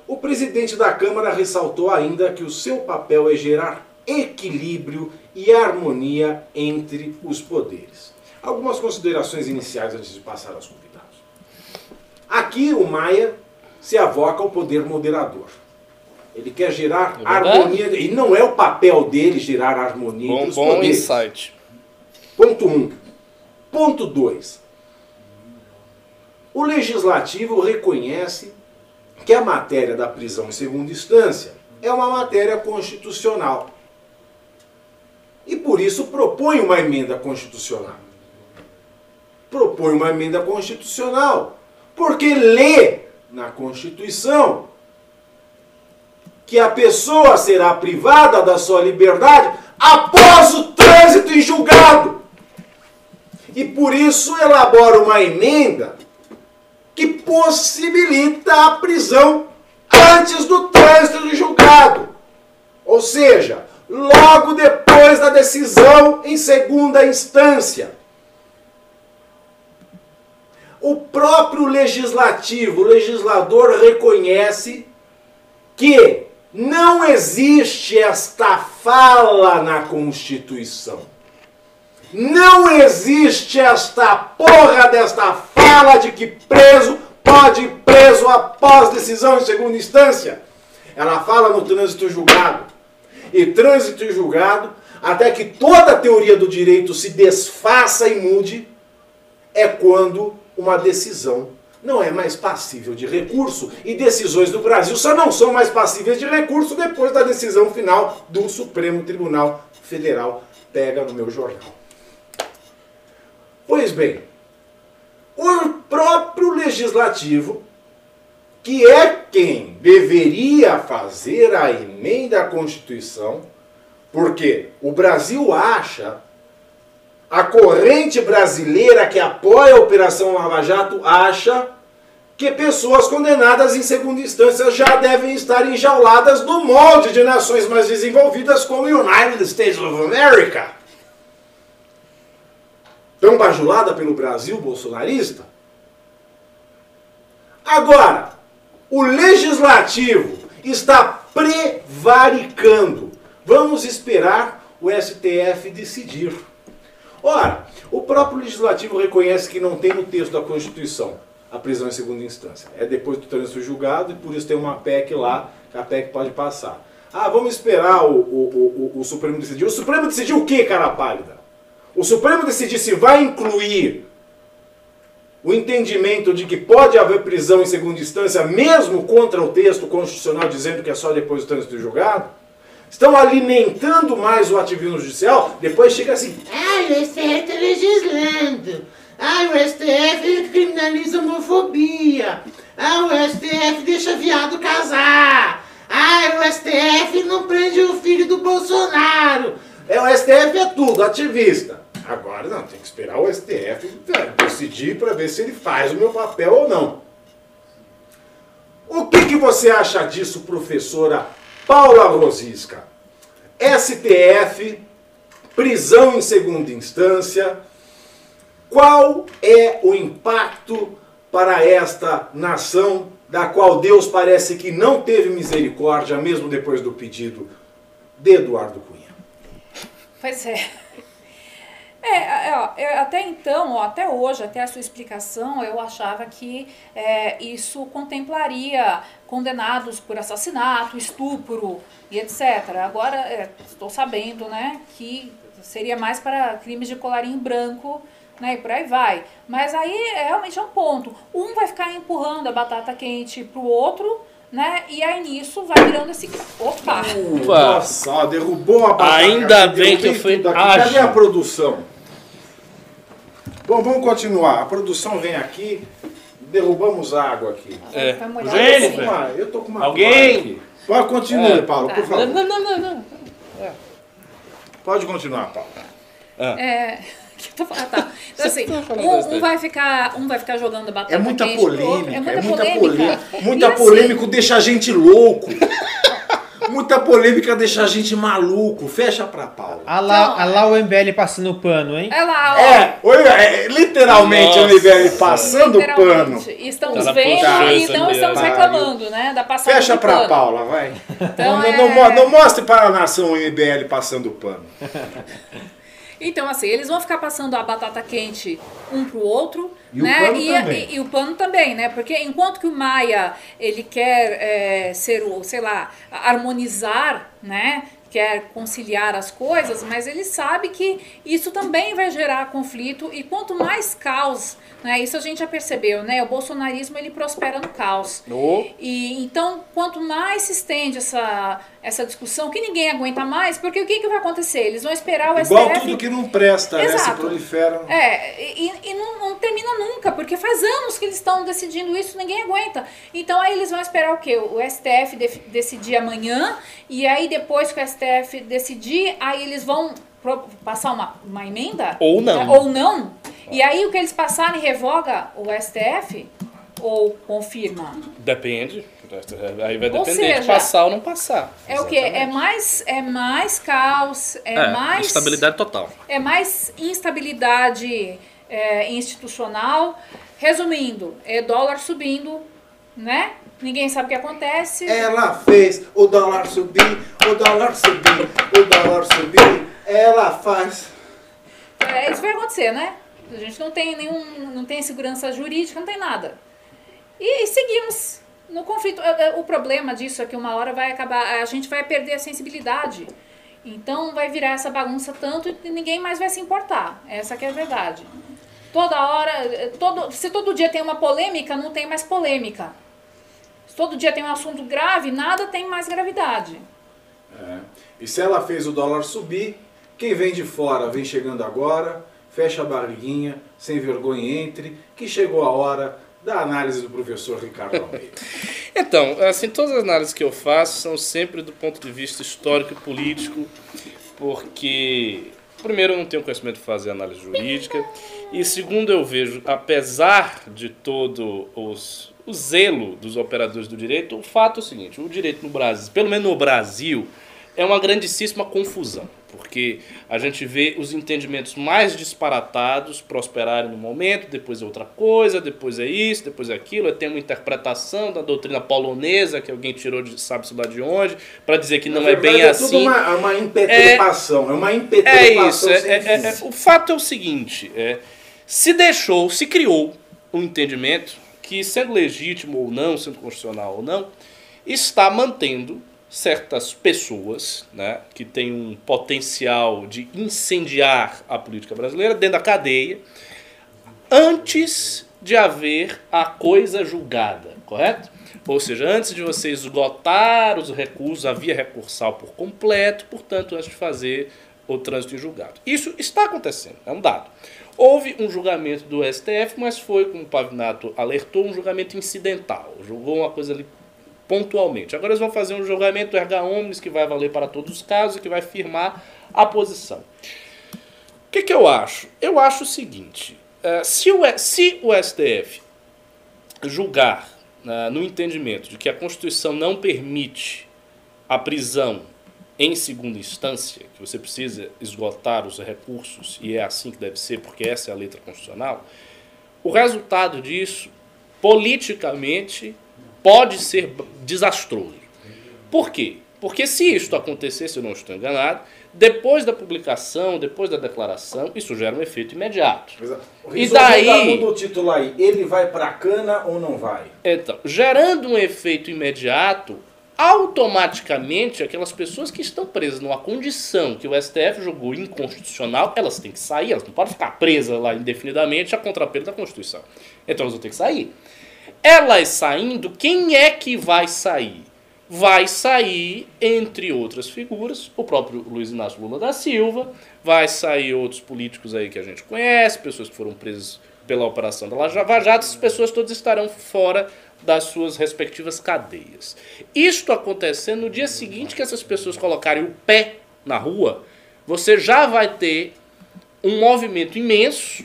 O presidente da Câmara ressaltou ainda que o seu papel é gerar equilíbrio e harmonia entre os poderes. Algumas considerações iniciais antes de passar aos convidados. Aqui o Maia se avoca ao poder moderador. Ele quer gerar É harmonia, e não é o papel dele gerar harmonia entre Bom, os bom poderes. insight. Ponto 1. Um. Ponto 2. O legislativo reconhece que a matéria da prisão em segunda instância é uma matéria constitucional. E por isso propõe uma emenda constitucional. Propõe uma emenda constitucional. Porque lê na Constituição que a pessoa será privada da sua liberdade após o trânsito em julgado. E por isso elabora uma emenda que possibilita a prisão antes do trânsito de julgado. Ou seja, logo depois da decisão em segunda instância. O próprio legislativo, o legislador reconhece que não existe esta fala na Constituição. Não existe esta porra desta fala de que preso pode ir preso após decisão em segunda instância. Ela fala no trânsito julgado. E trânsito julgado, até que toda a teoria do direito se desfaça e mude, é quando uma decisão não é mais passível de recurso e decisões do Brasil só não são mais passíveis de recurso depois da decisão final do Supremo Tribunal Federal. Pega no meu jornal. Pois bem, o próprio legislativo, que é quem deveria fazer a emenda à Constituição, porque o Brasil acha a corrente brasileira que apoia a Operação Lava Jato acha que pessoas condenadas em segunda instância já devem estar enjauladas no molde de nações mais desenvolvidas como United States of America. Tão bajulada pelo Brasil bolsonarista? Agora, o legislativo está prevaricando. Vamos esperar o STF decidir. Ora, o próprio legislativo reconhece que não tem no texto da Constituição a prisão em segunda instância. É depois do trânsito julgado e por isso tem uma PEC lá que a PEC pode passar. Ah, vamos esperar o, o, o, o Supremo decidir. O Supremo decidiu o que, cara pálida? O Supremo decidir se vai incluir o entendimento de que pode haver prisão em segunda instância, mesmo contra o texto constitucional dizendo que é só depois do trânsito julgado? Estão alimentando mais o ativismo judicial, depois chega assim, Ai, o STF está legislando. Ai, o STF criminaliza a homofobia. Ai, o STF deixa viado casar. Ai, o STF não prende o filho do Bolsonaro. É, o STF é tudo, ativista. Agora não, tem que esperar o STF decidir para ver se ele faz o meu papel ou não. O que, que você acha disso, professora Paula Rosisca? STF, prisão em segunda instância. Qual é o impacto para esta nação da qual Deus parece que não teve misericórdia, mesmo depois do pedido de Eduardo Cunha? Pois é. É, é, eu- até então, ó, até hoje, até a sua explicação, eu achava que é, isso contemplaria condenados por assassinato, estupro e etc. Agora é, estou sabendo, né, que seria mais para crimes de colarinho branco, né, e por aí vai. Mas aí é, realmente é um ponto. Um vai ficar empurrando a batata quente pro outro, né, e aí nisso vai virando esse... Opa! Opa. Nossa, derrubou a batata. Ainda bem que eu fui. Cadê a produção? Bom, vamos continuar. A produção vem aqui. Derrubamos água aqui. É. Tô Jennifer. com uma- Eu tô com uma Alguém? Pode continuar, É. Paulo, por favor. Não, não, não, não. Pode continuar, Paulo. É? Ah, tá. Então, assim, tá um, um vai ficar, um vai ficar jogando batata É muita quente outro. polêmica, É muita, é muita polêmica. polêmica. Muita E assim, polêmica deixa a gente louco. Muita polêmica deixa a gente maluco. Fecha pra Paula. Olha lá, Então, olha lá o MBL passando o pano, hein? É lá, ó. É, oi, é, literalmente Nossa. o MBL passando o pano. Literalmente. E estamos Ela vendo puxou e não estamos Pariu. reclamando, né? Da passagem Fecha pra pano. Paula, vai. Então, não, é- não, mo- não mostre para a nação o MBL passando o pano. Então, assim, eles vão ficar passando a batata quente um pro outro, E o né? pano e. E, e o pano também, né? Porque enquanto que o Maia, ele quer é, ser o, sei lá, harmonizar, né? Quer conciliar as coisas, mas ele sabe que isso também vai gerar conflito e quanto mais caos, né? Isso a gente já percebeu, né? O bolsonarismo, ele prospera no caos. Oh. E então, quanto mais se estende essa, essa discussão, que ninguém aguenta mais, porque o que, que vai acontecer? Eles vão esperar o Igual STF. tudo que não presta, né? Se Exato. prolifera. É, e, e não, não termina nunca, porque faz anos que eles estão decidindo isso, ninguém aguenta. Então aí eles vão esperar o quê? O STF def- decidir amanhã, e aí depois que o STF decidir, aí eles vão pro- passar uma, uma emenda? Ou não. Ou não. E aí o que eles passarem revoga o STF? Ou confirma? Depende. Aí vai Ou depender de seja, passar ou não passar. É o quê? É mais, é mais caos, é, mais... Estabilidade total. é mais instabilidade é, institucional. Resumindo, é dólar subindo, né? Ninguém sabe o que acontece. Ela fez o dólar subir, o dólar subir, o dólar subir. Ela faz. É, isso vai acontecer, né? A gente não tem nenhum, não tem segurança jurídica, não tem nada. E, e seguimos no conflito. É, é, O problema disso é que uma hora vai acabar, a gente vai perder a sensibilidade. Então vai virar essa bagunça tanto e ninguém mais vai se importar. Essa que é a verdade. Toda hora, é, todo, se todo dia tem uma polêmica, não tem mais polêmica. Se todo dia tem um assunto grave, nada tem mais gravidade. É. E se ela fez o dólar subir, quem vem de fora vem chegando agora, fecha a barriguinha, sem vergonha entre, que chegou a hora da análise do professor Ricardo Almeida. Então, assim, todas as análises que eu faço são sempre do ponto de vista histórico e político, porque, primeiro, eu não tenho conhecimento de fazer análise jurídica, e segundo, eu vejo, apesar de todo os, o zelo dos operadores do direito, o fato é o seguinte: o direito no Brasil, pelo menos no Brasil, é uma grandíssima confusão. Porque a gente vê os entendimentos mais disparatados prosperarem no momento, depois é outra coisa, depois é isso, depois é aquilo. Tem uma interpretação da doutrina polonesa que alguém tirou de sabe-se lá de onde, para dizer que não é bem É tudo assim. uma, uma impetrepação, é, uma É impetrepação isso. é- sem é- é- é- o fato é o seguinte: é, se deixou, se criou um entendimento que, sendo legítimo ou não, sendo constitucional ou não, está mantendo certas pessoas né, que têm um potencial de incendiar a política brasileira dentro da cadeia antes de haver a coisa julgada, correto? Ou seja, antes de você esgotar os recursos, a via recursal por completo, portanto, antes de fazer o trânsito em julgado. Isso está acontecendo, é um dado. Houve um julgamento do STF, mas foi, como o Pavinato alertou, um julgamento incidental. Julgou uma coisa ali pontualmente. Agora eles vão fazer um julgamento erga omnes que vai valer para todos os casos e que vai firmar a posição. O que, que eu acho? Eu acho o seguinte: eh, se, o, se o STF julgar né, no entendimento de que a Constituição não permite a prisão em segunda instância, que você precisa esgotar os recursos, e é assim que deve ser, porque essa é a letra constitucional, o resultado disso, politicamente, pode ser desastroso. Por quê? Porque se isto acontecer, se eu não estou enganado, depois da publicação, depois da declaração, isso gera um efeito imediato. E Resolveu daí- dar muda o título aí, ele vai pra cana ou não vai? Então, gerando um efeito imediato, automaticamente aquelas pessoas que estão presas numa condição que o STF julgou inconstitucional, elas têm que sair, elas não podem ficar presas lá indefinidamente a contrapelo da Constituição. Então elas vão ter que sair. Elas saindo, quem é que vai sair? Vai sair, entre outras figuras, o próprio Luiz Inácio Lula da Silva, vai sair outros políticos aí que a gente conhece, pessoas que foram presas pela operação da Lava Jato, essas pessoas todas estarão fora das suas respectivas cadeias. Isto acontecendo no dia seguinte que essas pessoas colocarem o pé na rua, você já vai ter um movimento imenso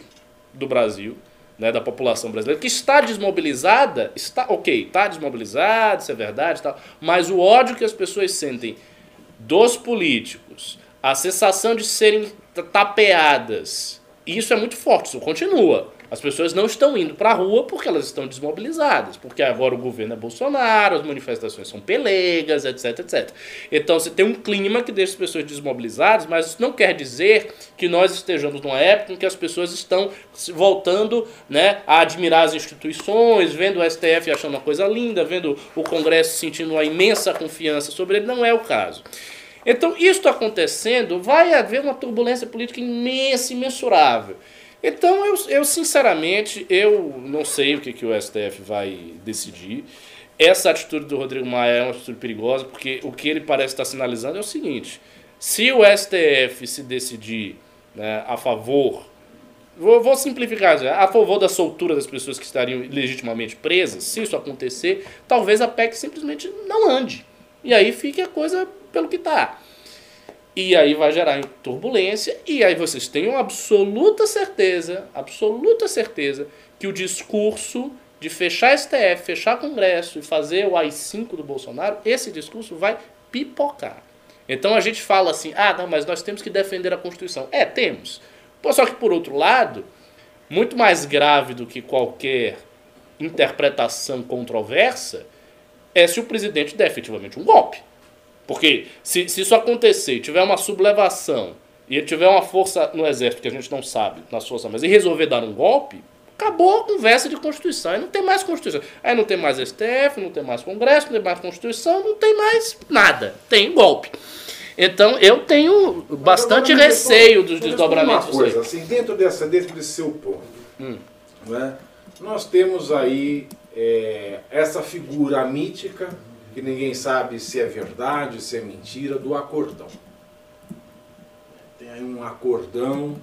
do Brasil, né, da população brasileira, que está desmobilizada, está ok, está desmobilizada, isso é verdade, tal, mas o ódio que as pessoas sentem dos políticos, a sensação de serem tapeadas, isso é muito forte, isso continua. As pessoas não estão indo para a rua porque elas estão desmobilizadas, porque agora o governo é Bolsonaro, as manifestações são pelegas, etc, etc. Então você tem um clima que deixa as pessoas desmobilizadas, mas isso não quer dizer que nós estejamos numa época em que as pessoas estão voltando né, a admirar as instituições, vendo o STF achando uma coisa linda, vendo o Congresso sentindo uma imensa confiança sobre ele. Não é o caso. Então, isso acontecendo, vai haver uma turbulência política imensa, imensurável. Então, eu, eu sinceramente, eu não sei o que, que o STF vai decidir. Essa atitude do Rodrigo Maia é uma atitude perigosa, porque o que ele parece estar sinalizando é o seguinte: se o STF se decidir né, a favor, vou, vou simplificar, a favor da soltura das pessoas que estariam legitimamente presas, se isso acontecer, talvez a PEC simplesmente não ande. E aí fique a coisa pelo que está. E aí vai gerar turbulência, e aí vocês tenham absoluta certeza, absoluta certeza, que o discurso de fechar STF, fechar Congresso e fazer o AI-5 do Bolsonaro, esse discurso vai pipocar. Então a gente fala assim, ah, não, mas nós temos que defender a Constituição. É, temos. Só que por outro lado, muito mais grave do que qualquer interpretação controversa é se o presidente der efetivamente um golpe. Porque se, se isso acontecer e tiver uma sublevação e ele tiver uma força no exército que a gente não sabe, nas forças armadas, e resolver dar um golpe, acabou a conversa de Constituição. Aí não tem mais Constituição. Aí não tem mais STF, não tem mais Congresso, não tem mais Constituição, não tem mais nada. Tem golpe. Então eu tenho bastante agora, receio dos Uma desdobramentos. coisa, assim, dentro, dessa, dentro desse seu ponto, Hum. né, nós temos aí é, essa figura mítica, que ninguém sabe se é verdade, se é mentira, do acordão. Tem aí um acordão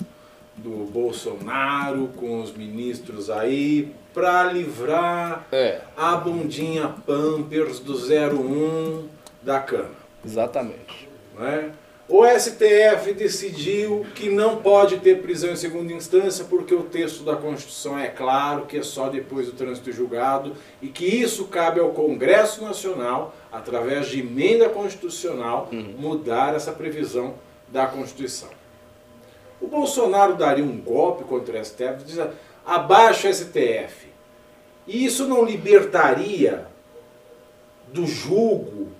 do Bolsonaro com os ministros aí para livrar É, a bundinha Pampers do 01 da cana. exatamente. né? O STF decidiu que não pode ter prisão em segunda instância porque o texto da Constituição é claro que é só depois do trânsito julgado e que isso cabe ao Congresso Nacional, através de emenda constitucional, mudar essa previsão da Constituição. O Bolsonaro daria um golpe contra o STF, diz abaixo o STF. E isso não libertaria do julgo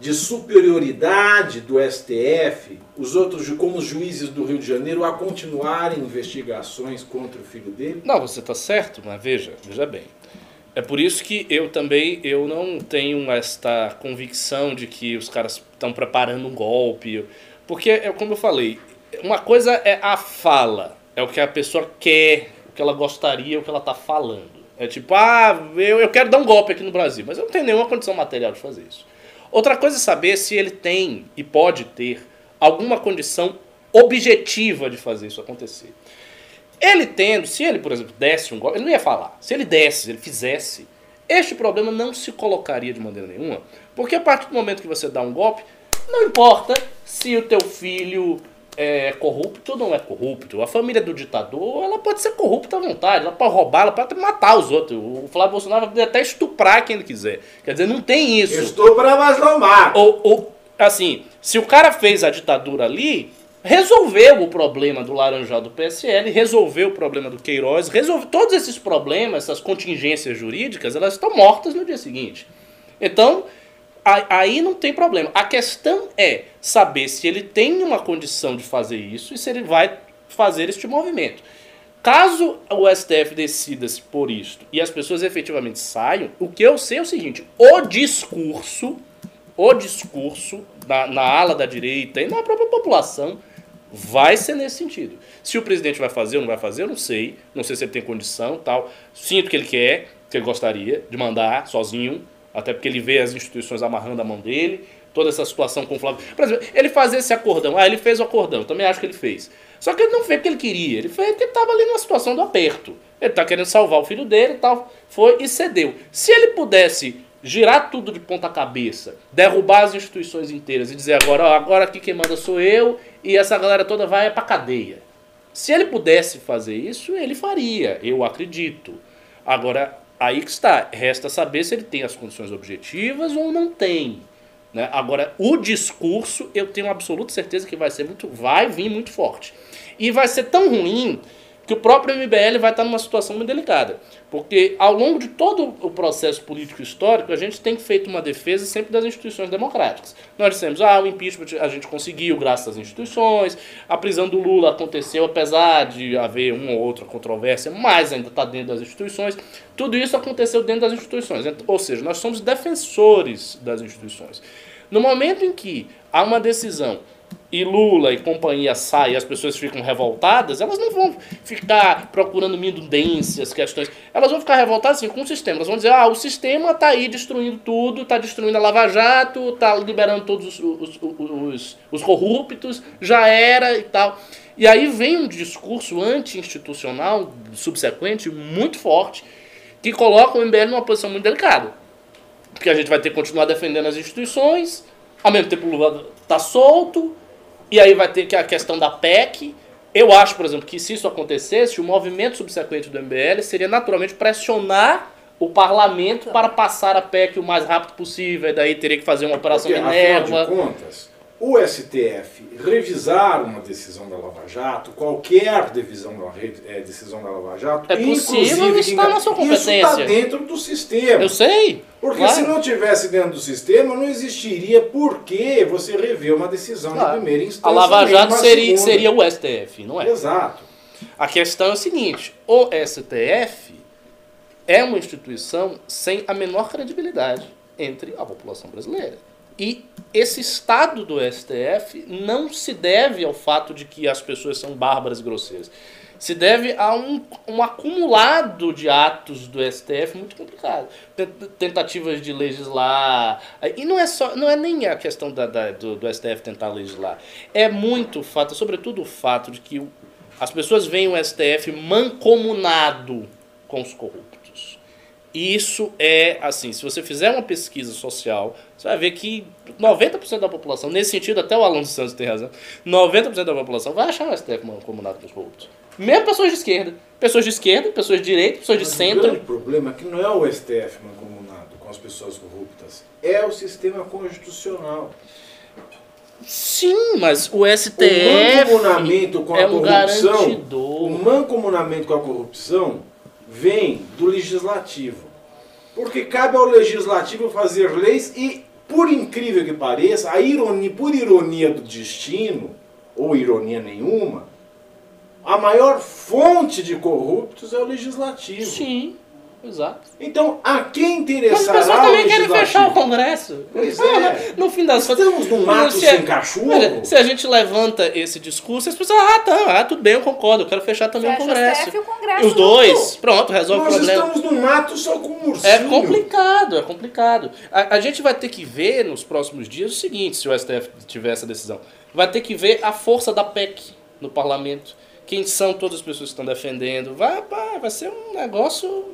de superioridade do STF, os outros, como os juízes do Rio de Janeiro, a continuarem investigações contra o filho dele? Não, você está certo, mas veja, veja bem. É por isso que eu também eu não tenho esta convicção de que os caras estão preparando um golpe. Porque, é como eu falei, uma coisa é a fala, é o que a pessoa quer, o que ela gostaria, o que ela está falando. É tipo, ah, eu, eu quero dar um golpe aqui no Brasil, mas eu não tenho nenhuma condição material de fazer isso. Outra coisa é saber se ele tem e pode ter alguma condição objetiva de fazer isso acontecer. Ele tendo, se ele, por exemplo, desse um golpe, ele não ia falar. Se ele desse, se ele fizesse, este problema não se colocaria de maneira nenhuma, porque a partir do momento que você dá um golpe, não importa se o teu filho é corrupto ou não é corrupto. A família do ditador, ela pode ser corrupta à vontade, ela pode roubar, ela pode matar os outros. O Flávio Bolsonaro vai até estuprar quem ele quiser. Quer dizer, não tem isso. Estou para mas não mato. Ou, ou, assim, se o cara fez a ditadura ali, resolveu o problema do Laranjal do PSL, resolveu o problema do Queiroz, resolveu todos esses problemas, essas contingências jurídicas, elas estão mortas no dia seguinte. Então, aí não tem problema. A questão é saber se ele tem uma condição de fazer isso e se ele vai fazer este movimento. Caso o STF decida-se por isto e as pessoas efetivamente saiam, o que eu sei é o seguinte: o discurso, o discurso na, na ala da direita e na própria população vai ser nesse sentido. Se o presidente vai fazer ou não vai fazer, eu não sei. Não sei se ele tem condição tal. Sinto que ele quer, que ele gostaria de mandar sozinho, até porque ele vê as instituições amarrando a mão dele, toda essa situação com o Flávio. Por exemplo, ele fazer esse acordão. Ah, ele fez o acordão, também acho que ele fez. Só que ele não fez porque ele queria, ele fez porque estava ali numa situação do aperto. Ele tá querendo salvar o filho dele e tal. Foi e cedeu. Se ele pudesse girar tudo de ponta cabeça, derrubar as instituições inteiras e dizer agora, ó, agora aqui quem manda sou eu e essa galera toda vai pra cadeia. Se ele pudesse fazer isso, ele faria, eu acredito. Agora, aí que está, resta saber se ele tem as condições objetivas ou não tem. Né? Agora, o discurso, eu tenho absoluta certeza que vai ser muito, vai vir muito forte. E vai ser tão ruim que o próprio MBL vai estar numa situação muito delicada. Porque ao longo de todo o processo político histórico, a gente tem feito uma defesa sempre das instituições democráticas. Nós dissemos, ah, o impeachment a gente conseguiu graças às instituições, a prisão do Lula aconteceu apesar de haver uma ou outra controvérsia, mas ainda está dentro das instituições. Tudo isso aconteceu dentro das instituições. Ou seja, nós somos defensores das instituições. No momento em que há uma decisão e Lula e companhia saem e as pessoas ficam revoltadas, elas não vão ficar procurando minudências, questões. Elas vão ficar revoltadas assim, com o sistema. Elas vão dizer, ah, o sistema está aí destruindo tudo, está destruindo a Lava Jato, está liberando todos os, os, os, os, corruptos, já era e tal. E aí vem um discurso anti-institucional subsequente muito forte que coloca o MBL numa posição muito delicada. Porque a gente vai ter que continuar defendendo as instituições, ao mesmo tempo o Lula está solto, e aí vai ter que a questão da PEC. Eu acho, por exemplo, que se isso acontecesse, o movimento subsequente do MBL seria naturalmente pressionar o parlamento para passar a PEC o mais rápido possível, e daí teria que fazer uma operação Porque, Minerva. Afinal de contas, o STF revisar uma decisão da Lava Jato, qualquer decisão da, é, decisão da Lava Jato, É possível, está na sua Isso está competência. dentro do sistema. Eu sei. Porque claro. se não tivesse dentro do sistema, não existiria por que você rever uma decisão Claro. de primeira instância. A Lava Jato seria, segunda. seria o STF, não é? Exato. A questão é o seguinte: o STF é uma instituição sem a menor credibilidade entre a população brasileira. E esse estado do STF não se deve ao fato de que as pessoas são bárbaras e grosseiras. Se deve a um, um acumulado de atos do STF muito complicado. Tent- Tentativas de legislar. E não é só. Não é nem a questão da, da- do, do STF tentar legislar. É muito o fato, sobretudo o fato de que as pessoas veem o STF mancomunado com os corruptos. E Isso é assim, se você fizer uma pesquisa social, você vai ver que 90% da população, nesse sentido até o Alan dos Santos tem razão, 90% da população vai achar o STF mancomunado com os corruptos. Mesmo pessoas de esquerda. Pessoas de esquerda, pessoas de direita, pessoas de Mas O centro. grande problema é que não é o STF mancomunado com as pessoas corruptas, é o sistema constitucional. Sim, mas o O STF mancomunamento com a é um corrupção, garantidor. o mancomunamento com a corrupção vem do legislativo. Porque cabe ao legislativo fazer leis e, por incrível que pareça, a ironia, por ironia do destino, ou ironia nenhuma, a maior fonte de corruptos é o legislativo. Sim, exato. Então, a quem Mas as interessará pessoas o também querem fechar o Congresso. Pois Não, é. né? No fim das contas. Estamos num mato se sem cachorro? Olha, se a gente levanta esse discurso, as pessoas, ah, tá, ah, tudo bem, eu concordo, eu quero fechar também Fecha o o Congresso. STF e o Congresso E os dois, pronto, resolve o Nós problema. estamos num mato só com um ursinho. É complicado, é complicado. A, a gente vai ter que ver nos próximos dias o seguinte, se o STF tiver essa decisão. Vai ter que ver a força da PEC no parlamento. Quem são todas as pessoas que estão defendendo. Vai, vai, vai ser um negócio.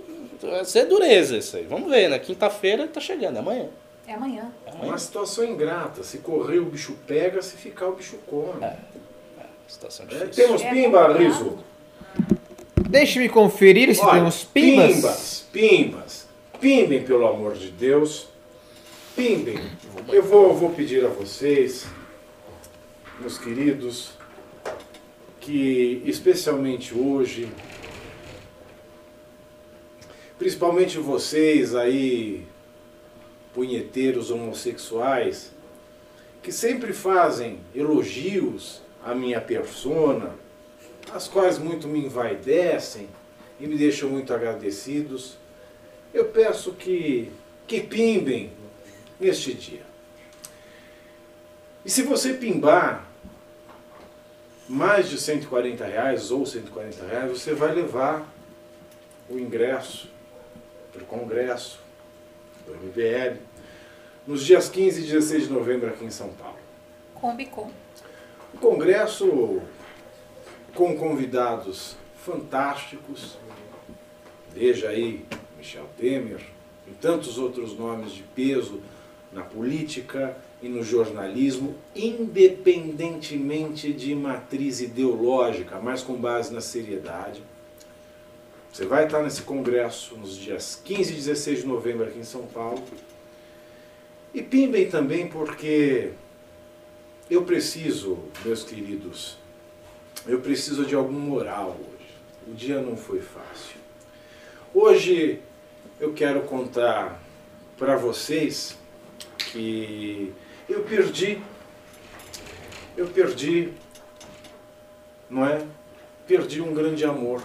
Vai ser dureza isso aí. Vamos ver, né? Quinta-feira tá chegando, é amanhã. É amanhã. É É amanhã. uma situação ingrata. Se correr o bicho pega, se ficar o bicho come. É. Situação É, difícil. temos É pimba, complicado. Riso? Deixe-me conferir se Olha, temos pimbas. pimbas, pimbas. Pimbem, pelo amor de Deus. Pimbem. Eu vou, vou pedir a vocês, meus queridos, que especialmente hoje, principalmente vocês aí, punheteiros homossexuais, que sempre fazem elogios à minha persona, as quais muito me envaidecem e me deixam muito agradecidos, eu peço que, que pimbem neste dia. E se você pimbar mais de 140 reais ou 140 reais, você vai levar o ingresso para o Congresso do MBL nos dias 15 e 16 de novembro aqui em São Paulo. Combicom. Um congresso com convidados fantásticos. Veja aí Michel Temer, em tantos outros nomes de peso na política e no jornalismo, independentemente de matriz ideológica, mas com base na seriedade. Você vai estar nesse congresso nos dias 15 e 16 de novembro aqui em São Paulo. E pimbem também porque eu preciso, meus queridos, eu preciso de algum moral hoje. O dia não foi fácil. Hoje eu quero contar para vocês que eu perdi, eu perdi, não é? Perdi um grande amor.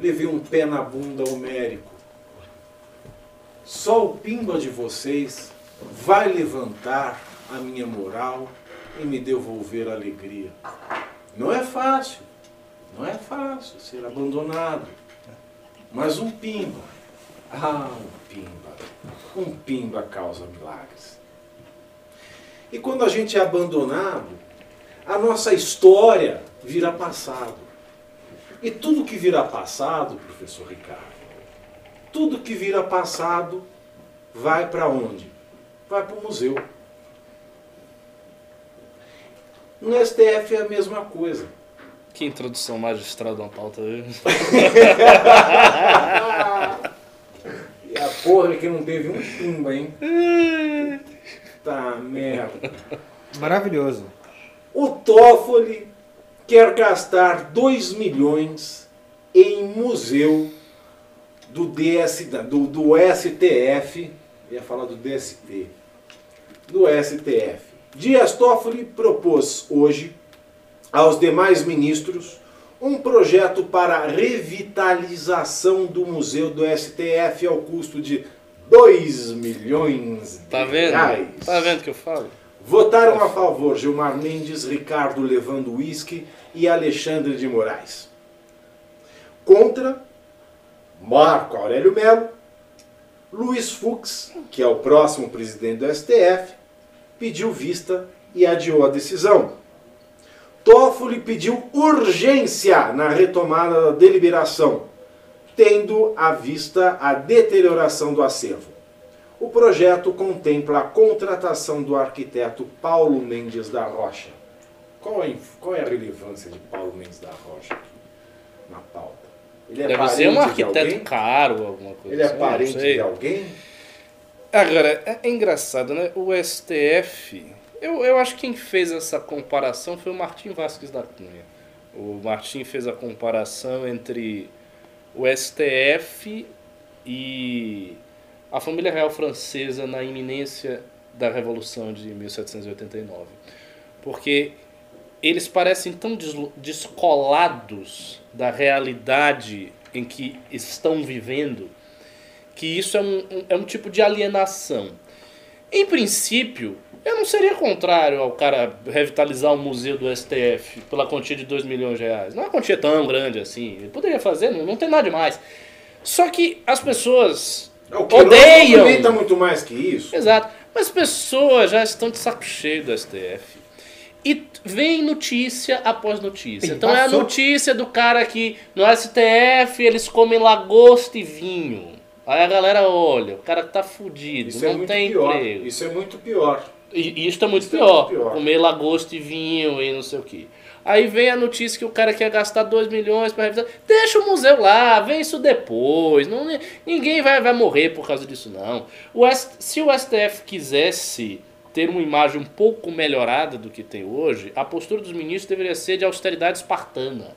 Levei um pé na bunda homérico. Só o pimba de vocês vai levantar a minha moral e me devolver a alegria. Não é fácil, não é fácil ser abandonado. Mas um pimba, ah, um pimba, um pimba causa milagres. E quando a gente é abandonado, a nossa história vira passado. E tudo que vira passado, professor Ricardo, tudo que vira passado vai para onde? Vai para o museu. No STF é a mesma coisa. Que introdução magistral de uma pauta. E a porra é que não teve um pimba, hein? Tá merda. Maravilhoso. O Toffoli quer gastar 2 milhões em museu do, DS, do, do STF, ia falar do DST, do STF. Dias Toffoli propôs hoje aos demais ministros um projeto para revitalização do museu do STF ao custo de 2 milhões de Tá vendo? reais. Tá vendo o que eu falo? Votaram a favor Gilmar Mendes, Ricardo Levando Whisky e Alexandre de Moraes. Contra, Marco Aurélio Melo, Luiz Fux, que é o próximo presidente do STF, pediu vista e adiou a decisão. Toffoli pediu urgência na retomada da deliberação, tendo à vista a deterioração do acervo. O projeto contempla a contratação do arquiteto Paulo Mendes da Rocha. Qual é, qual é a relevância de Paulo Mendes da Rocha aqui na pauta? Ele é Deve ser um arquiteto caro, alguma coisa Ele é assim, parente de alguém? Agora, é é engraçado, né? O STF, eu, eu acho que quem fez essa comparação foi o Martim Vasquez da Cunha. O Martim fez a comparação entre o STF e a família real francesa na iminência da Revolução de 1789. Porque eles parecem tão descolados da realidade em que estão vivendo que isso é um, um- é um tipo de alienação. Em princípio, eu não seria contrário ao cara revitalizar o museu do STF pela quantia de 2 milhões de reais. Não é uma quantia tão grande assim. Ele poderia fazer, não, não tem nada demais. Só que as pessoas É, O Queiroz odeiam. muito mais que isso. Exato. Mas as pessoas já estão de saco cheio do STF. E vem notícia após notícia. Sim, então é a passou. notícia do cara que no STF eles comem lagosta e vinho. Aí a galera olha, o cara tá fudido, Isso é não muito tem pior. emprego. Isso é muito pior. E, e isso tá muito Isso é pior, muito pior. Comer lagosta e vinho e não sei o que. Aí vem a notícia que o cara quer gastar 2 milhões para revisar. Deixa o museu lá, vem isso depois. Não, ninguém vai, vai morrer por causa disso, não. O se o STF quisesse ter uma imagem um pouco melhorada do que tem hoje, a postura dos ministros deveria ser de austeridade espartana.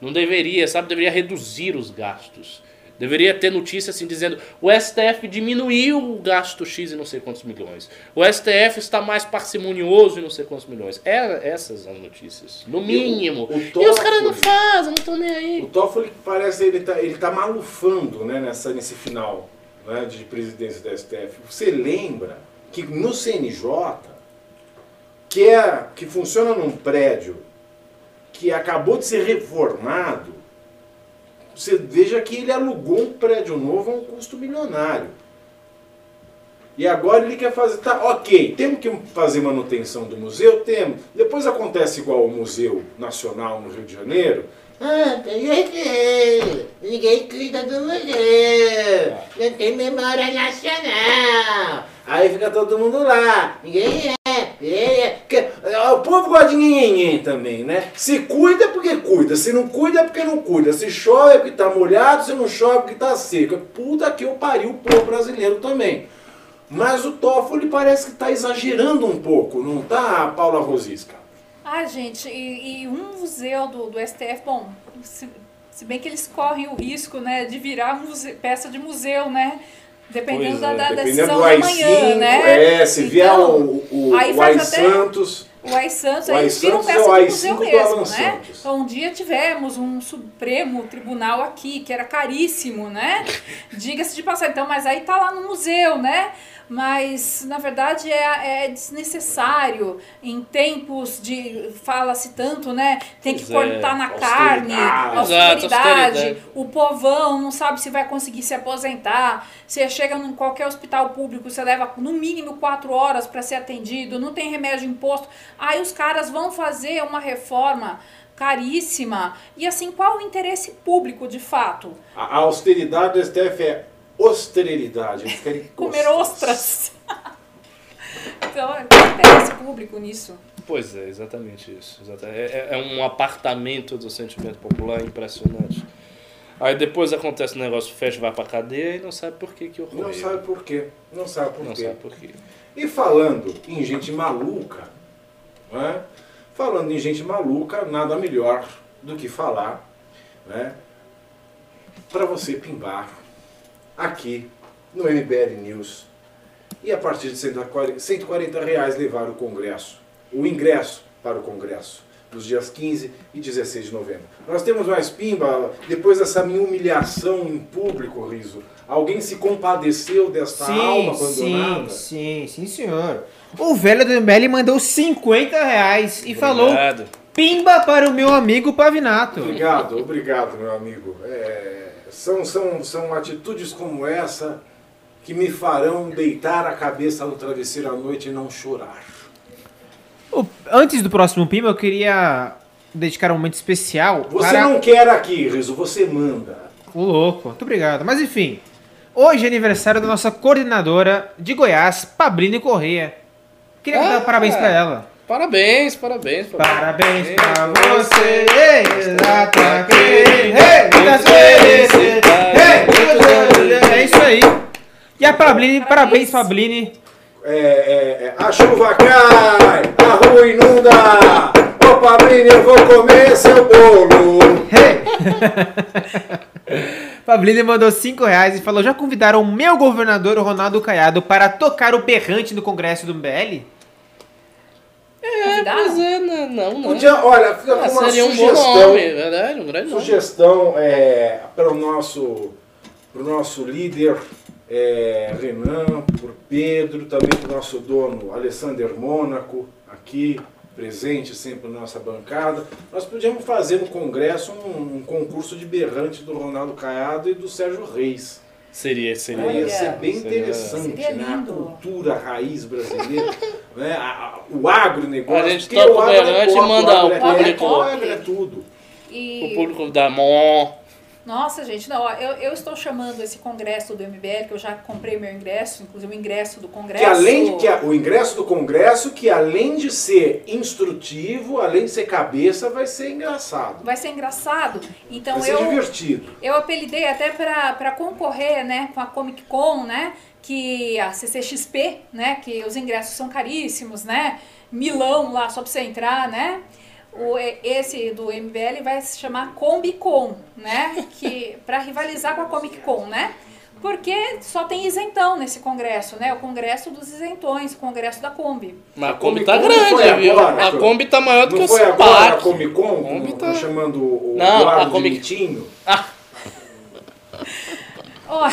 Não deveria, sabe? Deveria reduzir os gastos. Deveria ter notícia assim dizendo: o STF diminuiu o gasto X e não sei quantos milhões. O STF está mais parcimonioso e não sei quantos milhões. Era essas as notícias. No mínimo. o E, os caras não Toffoli- fazem, não estão nem O aí. Toffoli parece ele tá, ele tá malufando né, nessa, nesse final né, de presidência da STF. Você lembra que no CNJ, que, é, que funciona num prédio que acabou de ser reformado, você veja que ele alugou um prédio novo a um custo milionário. E agora ele quer fazer. Tá, ok, temos que fazer manutenção do museu? Temos. Depois acontece igual o Museu Nacional no Rio de Janeiro, Ah, tem que Ninguém cuida do museu. não tem memória nacional. Aí fica todo mundo lá. Ninguém é. é. Porque, ó, O povo gosta de ninguém também, né? Se cuida é porque cuida, se não cuida é porque não cuida, se chove é porque tá molhado, se não chove é porque tá seco. Puta que eu pariu o povo brasileiro também. Mas o Toffoli parece que tá exagerando um pouco, não tá, Paula Rosisca? Ah, gente, e, e um museu do, do STF, bom, se, se bem que eles correm o risco, né, de virar peça de museu, né? Dependendo Pois da, é, da Dependendo decisão do da AI-5, manhã, né? é, se vier Então, o, o, aí o AI até- Santos, O AI Santos, O aí AI viram Santos é peça o de AI museu do mesmo, né? Santos. Então, um dia tivemos um Supremo Tribunal aqui, que era caríssimo, né? Diga-se de passagem. Então, mas aí tá lá no museu, né? Mas, na verdade, é, é desnecessário. Em tempos de. Fala-se tanto, né? Tem que Pois é, cortar na austeridade. carne, Exato, austeridade. austeridade. O povão não sabe se vai conseguir se aposentar. Você chega em qualquer hospital público, você leva no mínimo quatro horas para ser atendido, não tem remédio imposto. Aí os caras vão fazer uma reforma caríssima. E assim, qual o interesse público de fato? a, a austeridade do STF é austeridade. Eles querem Comer ostras. então, qual o interesse público nisso? Pois é, exatamente isso. É, é- é um apartamento do sentimento popular impressionante. Aí depois acontece o negócio, fecha, vai pra cadeia e não sabe por que que ocorreu. Não sabe por quê. Não sabe por Não quê. sabe por quê. E falando em gente maluca, né? falando em gente maluca, nada melhor do que falar né? para você pimbar aqui no MBL News e a partir de 140 140 reais levar o Congresso, o ingresso para o Congresso, nos dias 15 e 16 de novembro. Nós temos mais pimba, depois dessa minha humilhação em público, Riso. Alguém se compadeceu desta alma Sim, abandonada? sim, sim, sim, senhor. O velho do MBL mandou 50 reais e falou Obrigado. pimba para o meu amigo Pavinato. Obrigado, obrigado, meu amigo. É, são, são, são atitudes como essa que me farão deitar a cabeça no travesseiro à noite e não chorar. O- Antes do próximo pimba, eu queria dedicar um momento especial Você para não quer aqui, Riso, você manda. o louco. Muito obrigado. Mas enfim, hoje é aniversário da nossa coordenadora de Goiás, Pablini Correia. Queria Ah. dar parabéns para ela. Parabéns, parabéns. Parabéns pra Parabéns. você, felicidades, hey, é isso aí. E a Pablini, parabéns. Pablini. É, é, é, a chuva cai, a rua inunda. Ô Pablinho, eu vou comer seu bolo. Pablini mandou 5 reais e falou: já convidaram o meu governador, o Ronaldo Caiado, para tocar o berrante no Congresso do MBL? É, pois é, né? não, não. Podia, olha, fica Ah, com uma seria um bom sugestão. nome, é verdade, um grande nome. Sugestão é, para o nosso, pro nosso líder é, Renan, por Pedro, também para o nosso dono Alessander Mônaco, aqui presente sempre na nossa bancada. Nós podíamos fazer no Congresso um, um concurso de berrante do Ronaldo Caiado e do Sérgio Reis. Seria, seria. Ia ser bem Seria- interessante, Seria né? A cultura raiz brasileira, né? A- a- o agronegócio. A gente toca o o agro é e manda agro o é público. O agro é tudo. E... O público da Mon. Nossa, gente, não, ó, eu, eu estou chamando esse congresso do MBL, que eu já comprei meu ingresso, inclusive o ingresso do congresso. Que além de, que a- o ingresso do Congresso, que além de ser instrutivo, além de ser cabeça, vai ser engraçado. Vai ser engraçado. Então vai ser eu, divertido. eu apelidei até para concorrer, né, com a Comic Con, né, que a CCXP, né, que os ingressos são caríssimos, né, Milão lá só para você entrar, né. O, esse do MBL vai se chamar Combicon, né, que para rivalizar com a Comic Con, né. Porque só tem isentão nesse congresso, né? O congresso dos isentões, o congresso da Kombi. Mas a A Kombi Kombi tá grande, viu? agora, a. Kombi tá maior do que foi o agora a. Comic Con, Kombi com- tá- chamando o Não, Eduardo a Comic- de Mitinho? Ah, Ó,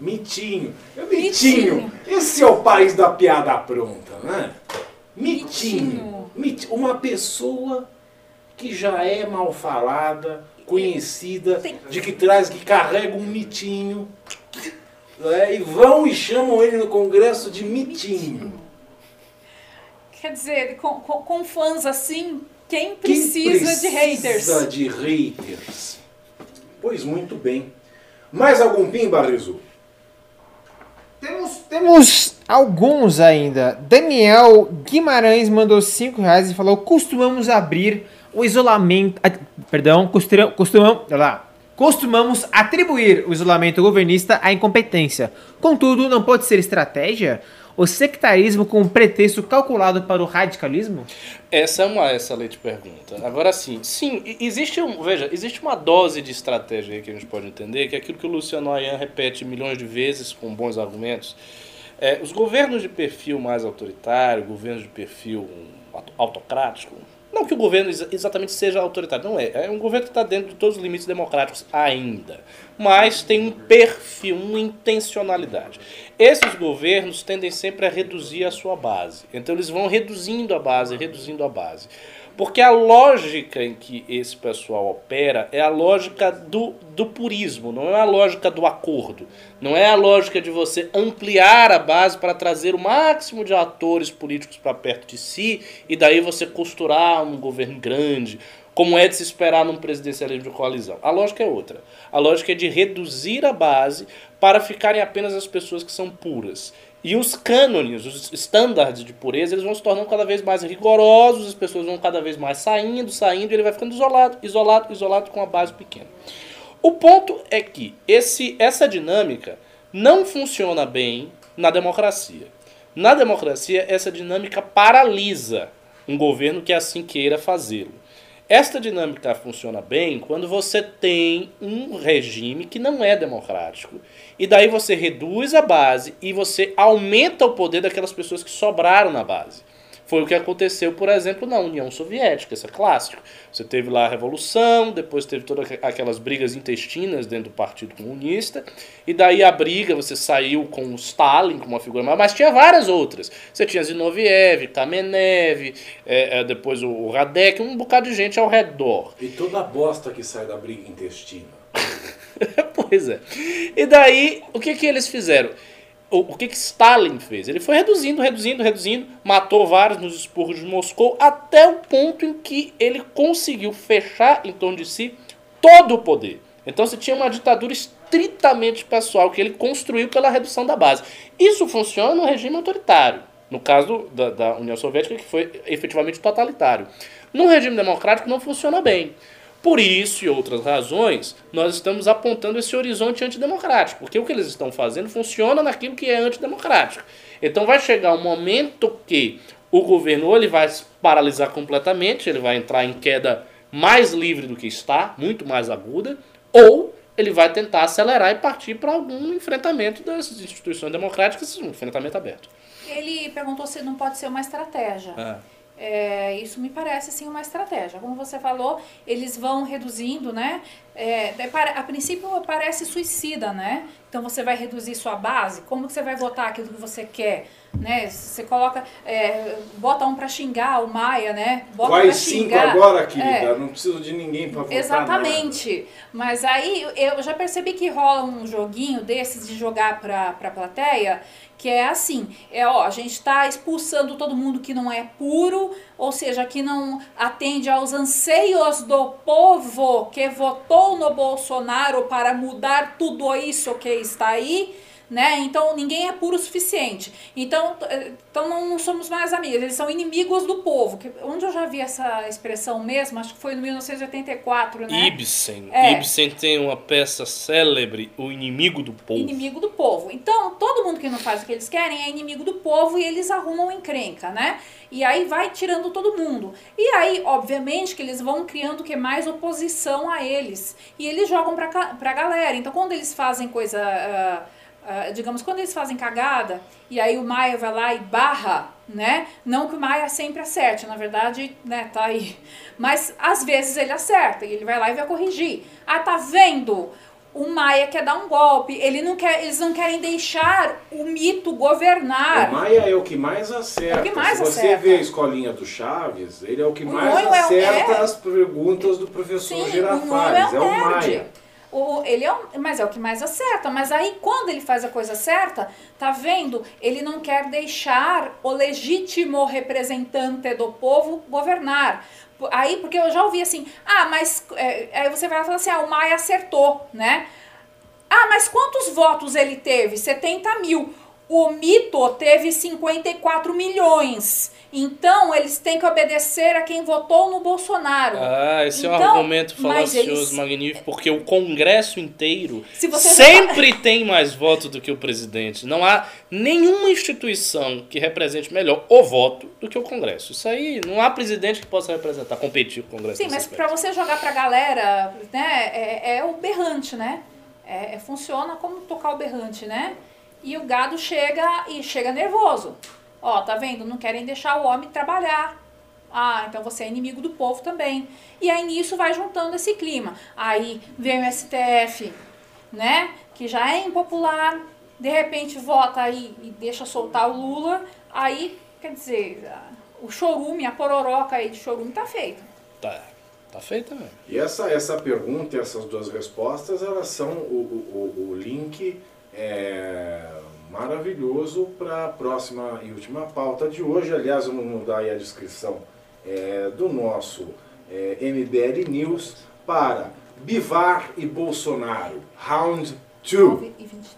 Mitinho. Mitinho. Mitinho. Esse é o país da piada pronta, né? Mitinho. Mitinho. Mit- Uma pessoa que já é mal falada, conhecida, de que traz, que carrega um mitinho. né? E vão e chamam ele no congresso de mitinho. Quer dizer, com, com, com fãs assim, quem Quem precisa, de haters? Precisa de haters. Pois muito bem. Mais algum pimba, Rizu? Temos, temos alguns ainda. Daniel Guimarães mandou 5 reais e falou: costumamos abrir o isolamento. ah, Perdão, costumamos. olha lá. Costumamos atribuir o isolamento governista à incompetência. Contudo, não pode ser estratégia? O sectarismo com um pretexto calculado para o radicalismo? Essa é uma excelente pergunta. Agora sim, sim, existe um, veja, existe uma dose de estratégia que a gente pode entender, que é aquilo que o Luciano Ayan repete milhões de vezes com bons argumentos. É, os governos de perfil mais autoritário, governos de perfil auto- autocrático, não que o governo exa- exatamente seja autoritário, não é. É um governo que está dentro de todos os limites democráticos ainda. Mas tem um perfil, uma intencionalidade. Esses governos tendem sempre a reduzir a sua base. Então eles vão reduzindo a base, reduzindo a base. Porque a lógica em que esse pessoal opera é a lógica do, do purismo, não é a lógica do acordo. Não é a lógica de você ampliar a base para trazer o máximo de atores políticos para perto de si e daí você costurar um governo grande, como é de se esperar num presidencialismo de coalizão. A lógica é outra. A lógica é de reduzir a base para ficarem apenas as pessoas que são puras. E os cânones, os estándares de pureza, eles vão se tornando cada vez mais rigorosos, as pessoas vão cada vez mais saindo, saindo, e ele vai ficando isolado, isolado, isolado com a base pequena. O ponto é que esse, essa dinâmica não funciona bem na democracia. Na democracia, essa dinâmica paralisa um governo que assim queira fazê-lo. Esta dinâmica funciona bem quando você tem um regime que não é democrático. E daí você reduz a base e você aumenta o poder daquelas pessoas que sobraram na base. Foi o que aconteceu, por exemplo, na União Soviética, isso é clássico. Você teve lá a Revolução, depois teve todas aquelas brigas intestinas dentro do Partido Comunista, e daí a briga, você saiu com o Stalin como uma figura, mas- mas tinha várias outras. Você tinha Zinoviev, Kamenev, é, é, depois o- o Radek, um bocado de gente ao redor. E toda a bosta que sai da briga intestina. pois é. E daí, o que que eles fizeram? O, que que Stalin fez? Ele foi reduzindo, reduzindo, reduzindo, matou vários nos expurgos de Moscou, até o ponto em que ele conseguiu fechar em torno de si todo o poder. Então você tinha uma ditadura estritamente pessoal que ele construiu pela redução da base. Isso funciona no regime autoritário. No caso da, da União Soviética, que foi efetivamente totalitário. No regime democrático não funciona bem. Por isso e outras razões, nós estamos apontando esse horizonte antidemocrático, porque o que eles estão fazendo funciona naquilo que é antidemocrático. Então vai chegar um momento que o governo ou ele vai se paralisar completamente, ele vai entrar em queda mais livre do que está, muito mais aguda, ou ele vai tentar acelerar e partir para algum enfrentamento das instituições democráticas, um enfrentamento aberto. Ele perguntou se não pode ser uma estratégia. Ah. É, isso me parece sim uma estratégia. Como você falou, eles vão reduzindo, né? É, para- a princípio parece suicida, né? Então você vai reduzir sua base. Como que você vai votar aquilo que você quer? Né? Você coloca, é, bota um para xingar o Maia, né? Bota Quais pra cinco xingar. agora, querida? É. Não preciso de ninguém pra votar Exatamente. Mas aí eu já percebi que rola um joguinho desses de jogar pra, pra plateia, que é assim, é ó, a gente tá expulsando todo mundo que não é puro, ou seja, que não atende aos anseios do povo que votou no Bolsonaro para mudar tudo isso que está aí. Né? Então ninguém é puro o suficiente. Então, eh, então não, somos mais amigos, eles são inimigos do povo. Que, onde eu já vi essa expressão mesmo, acho que foi no 1984, né? Ibsen. É. Ibsen tem uma peça célebre, O Inimigo do Povo. Inimigo do povo. Então, todo mundo que não faz o que eles querem é inimigo do povo e eles arrumam encrenca, né? E aí vai tirando todo mundo. E aí, obviamente, que eles vão criando que mais oposição a eles. E eles jogam pra, pra galera. Então, quando eles fazem coisa. ah, ah, digamos, quando eles fazem cagada, e aí o Maia vai lá e barra, né? Não que o Maia sempre acerte, na verdade, né, tá aí. Mas às vezes ele acerta, e ele vai lá e vai corrigir. Ah, tá vendo? O Maia quer dar um golpe, ele não quer, eles não querem deixar o mito governar. O Maia é o que mais acerta. É o que mais Se você acerta. vê a escolinha do Chaves, ele é o que O mais é o- acerta é. as perguntas do professor Sim, o Girafales. É, é o um nerd. Maia. O, ele é o, mas é o que mais acerta. Mas aí, quando ele faz a coisa certa, tá vendo? Ele não quer deixar o legítimo representante do povo governar. Aí, porque eu já ouvi assim, ah, mas. é, aí você vai lá e fala assim, ah, o Maia acertou, né? Ah, mas quantos votos ele teve? 70 mil. O Mito teve 54 milhões. Então, eles têm que obedecer a quem votou no Bolsonaro. Ah, esse é um Então, argumento falacioso, eles- magnífico, porque o Congresso inteiro Se você sempre tem mais votos do que o presidente. Não há nenhuma instituição que represente melhor o voto do que o Congresso. Isso aí, não há presidente que possa representar, competir com o Congresso. Sim, mas para você jogar pra galera, né, é, é o berrante, né? É, é- funciona como tocar o berrante, né? E o gado chega e chega nervoso. Ó, tá vendo? Não querem deixar o homem trabalhar. Ah, então você é inimigo do povo também. E aí nisso vai juntando esse clima. Aí vem o STF, né? Que já é impopular, de repente vota aí e deixa soltar o Lula. Aí, quer dizer, o chorume, a pororoca aí de chorume tá feito. Tá, tá feito mesmo. E essa, essa pergunta e essas duas respostas, elas são o, o, o link é, maravilhoso para a próxima e última pauta de hoje. Aliás, vamos mudar aí a descrição é, do nosso é, MBL News para Bivar e Bolsonaro, Round 2. 9 e 23.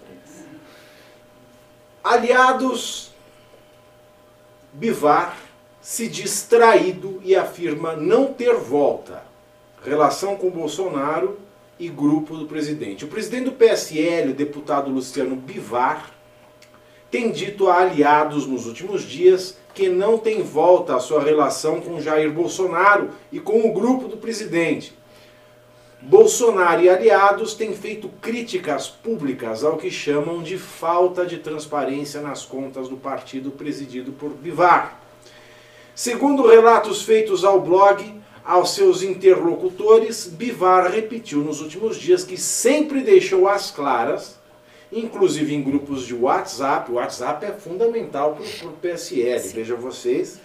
Aliados, Bivar se diz traído e afirma não ter volta. Relação com Bolsonaro e grupo do presidente. O presidente do PSL, o deputado Luciano Bivar, tem dito a aliados nos últimos dias que não tem volta a sua relação com Jair Bolsonaro e com o grupo do presidente. Bolsonaro e aliados têm feito críticas públicas ao que chamam de falta de transparência nas contas do partido presidido por Bivar. Segundo relatos feitos ao blog, aos seus interlocutores, Bivar repetiu nos últimos dias que sempre deixou às claras, inclusive em grupos de WhatsApp, o WhatsApp é fundamental para o PSL, vejam vocês,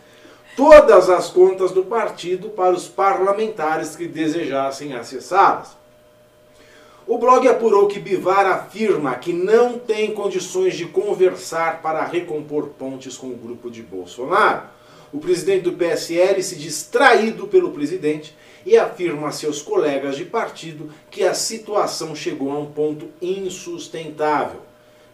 todas as contas do partido para os parlamentares que desejassem acessá-las. O blog apurou que Bivar afirma que não tem condições de conversar para recompor pontes com o grupo de Bolsonaro. O presidente do PSL se diz traído pelo presidente e afirma a seus colegas de partido que a situação chegou a um ponto insustentável.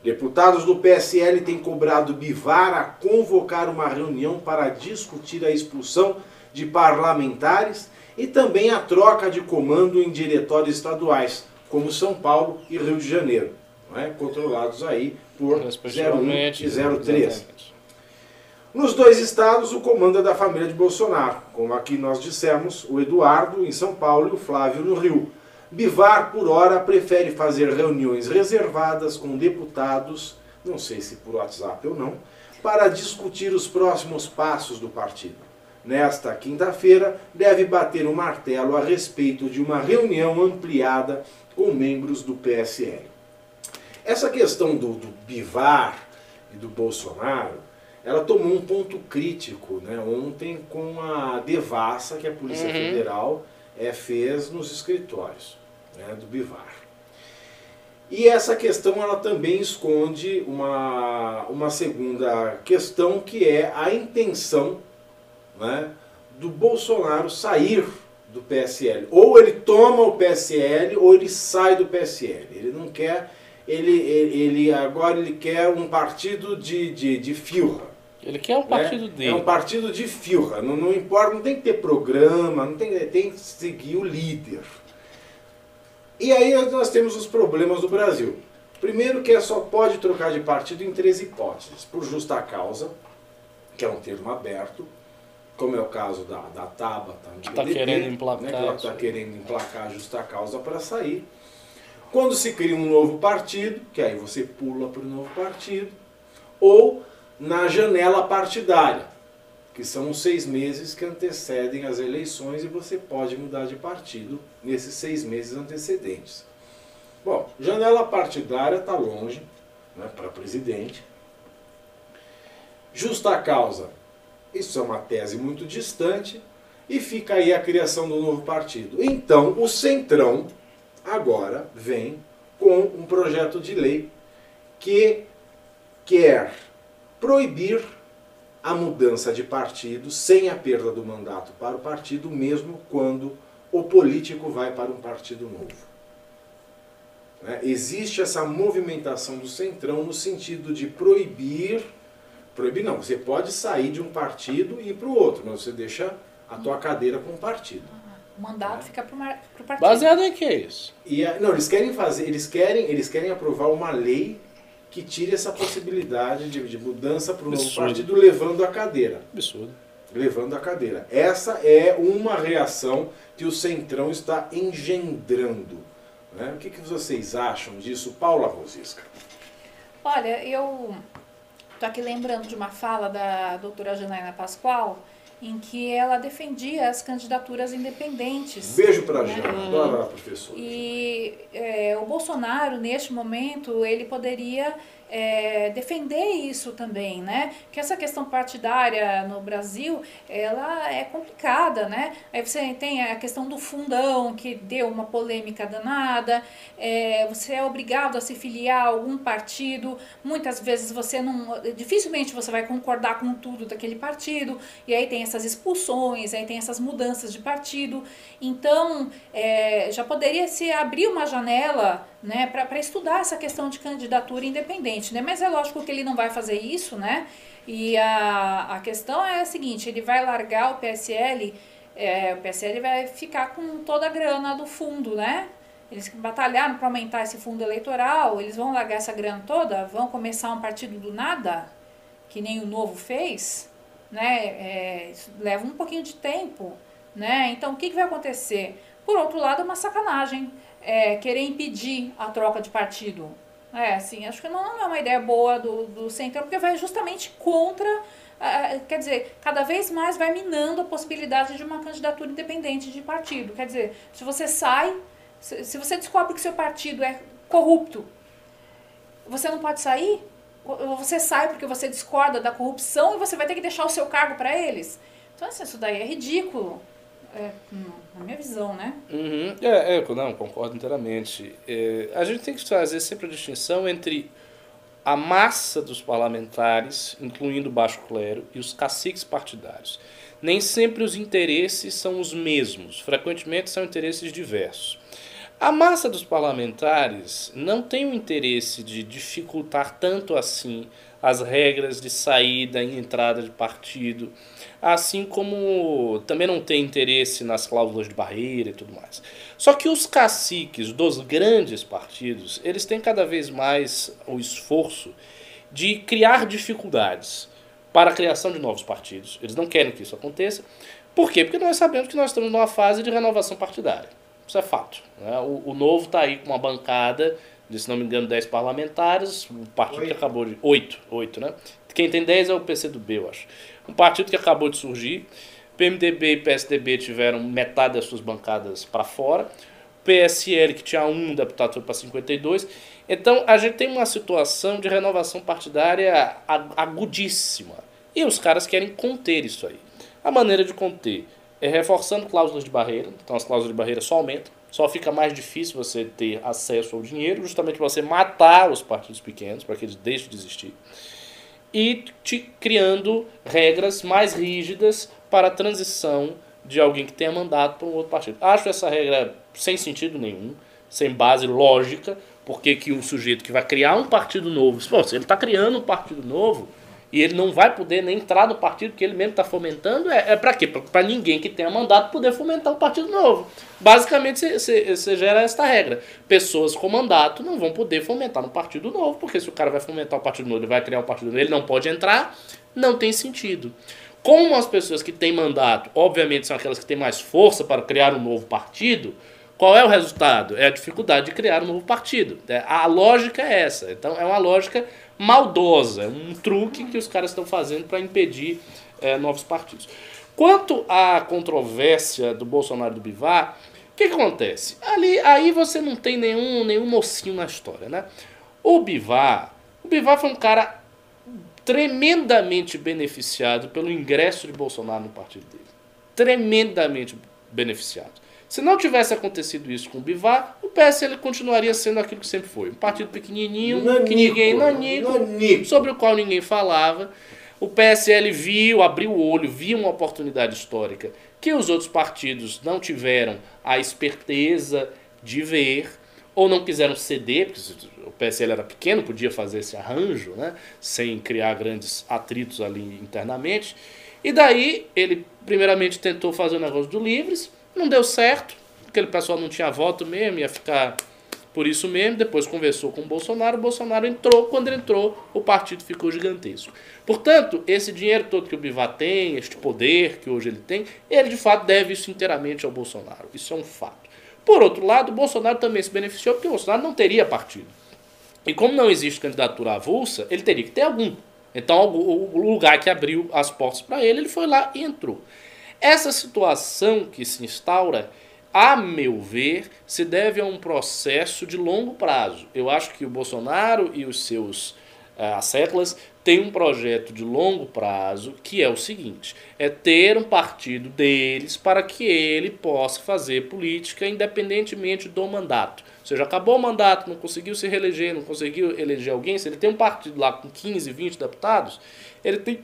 Deputados do PSL têm cobrado Bivar a convocar uma reunião para discutir a expulsão de parlamentares e também a troca de comando em diretórios estaduais, como São Paulo e Rio de Janeiro, é? controlados aí por 01 Respectivamente. e 03. exatamente. Nos dois estados, o comando é da família de Bolsonaro, como aqui nós dissemos, o Eduardo em São Paulo e o Flávio no Rio. Bivar, por hora, prefere fazer reuniões reservadas com deputados, não sei se por WhatsApp ou não, para discutir os próximos passos do partido. Nesta quinta-feira, deve bater o martelo a respeito de uma reunião ampliada com membros do PSL. Essa questão do, do Bivar e do Bolsonaro, ela tomou um ponto crítico né, ontem com a devassa que a Polícia Uhum. Federal eh, fez nos escritórios né, do Bivar. E essa questão ela também esconde uma, uma segunda questão que é a intenção né, do Bolsonaro sair do PSL. Ou ele toma o PSL ou ele sai do PSL. Ele não quer, ele, ele, ele- agora ele quer um partido de, de, de filra. Ele quer um partido né? dele. É um partido de filra. Não, não importa, não tem que ter programa, não tem, tem que seguir o líder. E aí nós temos os problemas do Brasil. Primeiro que é só pode trocar de partido em três hipóteses. Por justa causa, que é um termo aberto, como é o caso da, da Tabata, no Que tá PDT, querendo emplacar né, que ela está querendo emplacar a justa causa para sair. Quando se cria um novo partido, que aí você pula para o novo partido, ou na janela partidária, que são os seis meses que antecedem as eleições e você pode mudar de partido nesses seis meses antecedentes. Bom, janela partidária está longe né, para presidente. Justa causa, isso é uma tese muito distante, e fica aí a criação do novo partido. Então, o Centrão agora vem com um projeto de lei que quer proibir a mudança de partido sem a perda do mandato para o partido, mesmo quando o político vai para um partido novo. né, existe essa movimentação do Centrão no sentido de proibir. Proibir não, você pode sair de um partido e ir para o outro, mas você deixa a tua cadeira com o partido. O mandato fica pro, mar, pro partido. Baseado em que é isso? E a- não, eles querem fazer, eles querem, eles querem aprovar uma lei que tire essa possibilidade de, de mudança para o novo partido, levando a cadeira. Absurdo. Levando a cadeira. Essa é uma reação que o Centrão está engendrando. né? O que, que vocês acham disso, Paula Rosisca? Olha, eu tô aqui lembrando de uma fala da doutora Janaína Pascoal, em que ela defendia as candidaturas independentes. Beijo pra Né? Jana, adoro a professora. E é, o Bolsonaro, neste momento, ele poderia é, defender isso também, né? Que essa questão partidária no Brasil, ela é complicada, né? Aí você tem a questão do fundão, que deu uma polêmica danada, é, você é obrigado a se filiar a algum partido, muitas vezes você não, dificilmente você vai concordar com tudo daquele partido, e aí tem essas expulsões, aí tem essas mudanças de partido, então é, já poderia se abrir uma janela né, para estudar essa questão de candidatura independente, né? Mas é lógico que ele não vai fazer isso, né? E a, a questão é a seguinte, ele vai largar o PSL, é, o PSL vai ficar com toda a grana do fundo, né? Eles batalharam para aumentar esse fundo eleitoral, eles vão largar essa grana toda, vão começar um partido do nada, que nem o Novo fez, né? É, leva um pouquinho de tempo, né? Então, o que, que vai acontecer? Por outro lado, é uma sacanagem é, querer impedir a troca de partido. É, assim, acho que não é uma ideia boa do, do Centrão, porque vai justamente contra, quer dizer, cada vez mais vai minando a possibilidade de uma candidatura independente de partido. Quer dizer, se você sai, se, você descobre que seu partido é corrupto, você não pode sair? Você sai porque você discorda da corrupção e você vai ter que deixar o seu cargo para eles? Então, assim, isso daí é ridículo, é, na minha visão, né? Uhum. É, é, não, concordo inteiramente. É, a gente tem que fazer sempre a distinção entre a massa dos parlamentares, incluindo o baixo clero, e os caciques partidários. Nem sempre os interesses são os mesmos, frequentemente são interesses diversos. A massa dos parlamentares não tem o interesse de dificultar tanto assim as regras de saída e entrada de partido, assim como também não tem interesse nas cláusulas de barreira e tudo mais. Só que os caciques dos grandes partidos, eles têm cada vez mais o esforço de criar dificuldades para a criação de novos partidos. Eles não querem que isso aconteça. Por quê? Porque nós sabemos que nós estamos numa fase de renovação partidária. Isso é fato. Né? O, o Novo está aí com uma bancada de, se não me engano, 10 parlamentares, um partido que acabou de... 8, 8, né? Quem tem 10 é o PCdoB, eu acho. Um partido que acabou de surgir. PMDB e PSDB tiveram metade das suas bancadas para fora. PSL, que tinha um deputado, foi para 52. Então, a gente tem uma situação de renovação partidária ag- agudíssima. E os caras querem conter isso aí. A maneira de conter é reforçando cláusulas de barreira. Então, as cláusulas de barreira só aumentam. Só fica mais difícil você ter acesso ao dinheiro, justamente para você matar os partidos pequenos, para que eles deixem de existir. E criando regras mais rígidas para a transição de alguém que tenha mandato para um outro partido. Acho essa regra sem sentido nenhum, sem base lógica, porque que um sujeito que vai criar um partido novo, se ele está criando um partido novo e ele não vai poder nem entrar no partido que ele mesmo está fomentando, é, é para quê? Para ninguém que tenha mandato poder fomentar um partido novo. Basicamente, você gera esta regra. Pessoas com mandato não vão poder fomentar um partido novo, porque se o cara vai fomentar um partido novo, ele vai criar um partido novo, ele não pode entrar, não tem sentido. Como as pessoas que têm mandato, obviamente, são aquelas que têm mais força para criar um novo partido, qual é o resultado? É a dificuldade de criar um novo partido. É, A lógica é essa. Então, é uma lógica maldosa, um truque que os caras estão fazendo para impedir é, novos partidos. Quanto à controvérsia do Bolsonaro e do Bivar, o que, que acontece? Ali, aí você não tem nenhum, nenhum mocinho na história, né? O Bivar, o Bivar foi um cara tremendamente beneficiado pelo ingresso de Bolsonaro no partido dele. Tremendamente beneficiado. Se não tivesse acontecido isso com o Bivar, o PSL continuaria sendo aquilo que sempre foi. Um partido pequenininho, que ninguém nanico, nanico. sobre o qual ninguém falava. O PSL viu, abriu o olho, viu uma oportunidade histórica que os outros partidos não tiveram a esperteza de ver. ou não quiseram ceder, porque o PSL era pequeno, podia fazer esse arranjo, né, sem criar grandes atritos ali internamente. E daí ele primeiramente tentou fazer o negócio do Livres, não deu certo, aquele pessoal não tinha voto mesmo, ia ficar por isso mesmo, depois conversou com o Bolsonaro, o Bolsonaro entrou, quando ele entrou, o partido ficou gigantesco. Portanto, esse dinheiro todo que o Bivar tem, este poder que hoje ele tem, ele de fato deve isso inteiramente ao Bolsonaro. Isso é um fato. Por outro lado, o Bolsonaro também se beneficiou porque o Bolsonaro não teria partido. E como não existe candidatura avulsa, ele teria que ter algum. Então, o lugar que abriu as portas para ele, ele foi lá e entrou. Essa situação que se instaura a meu ver, se deve a um processo de longo prazo. Eu acho que o Bolsonaro e os seus uh, asseclas têm um projeto de longo prazo que é o seguinte: é ter um partido deles para que ele possa fazer política independentemente do mandato. Ou seja, acabou o mandato, não conseguiu se reeleger, não conseguiu eleger alguém, se ele tem um partido lá com 15, 20 deputados, ele tem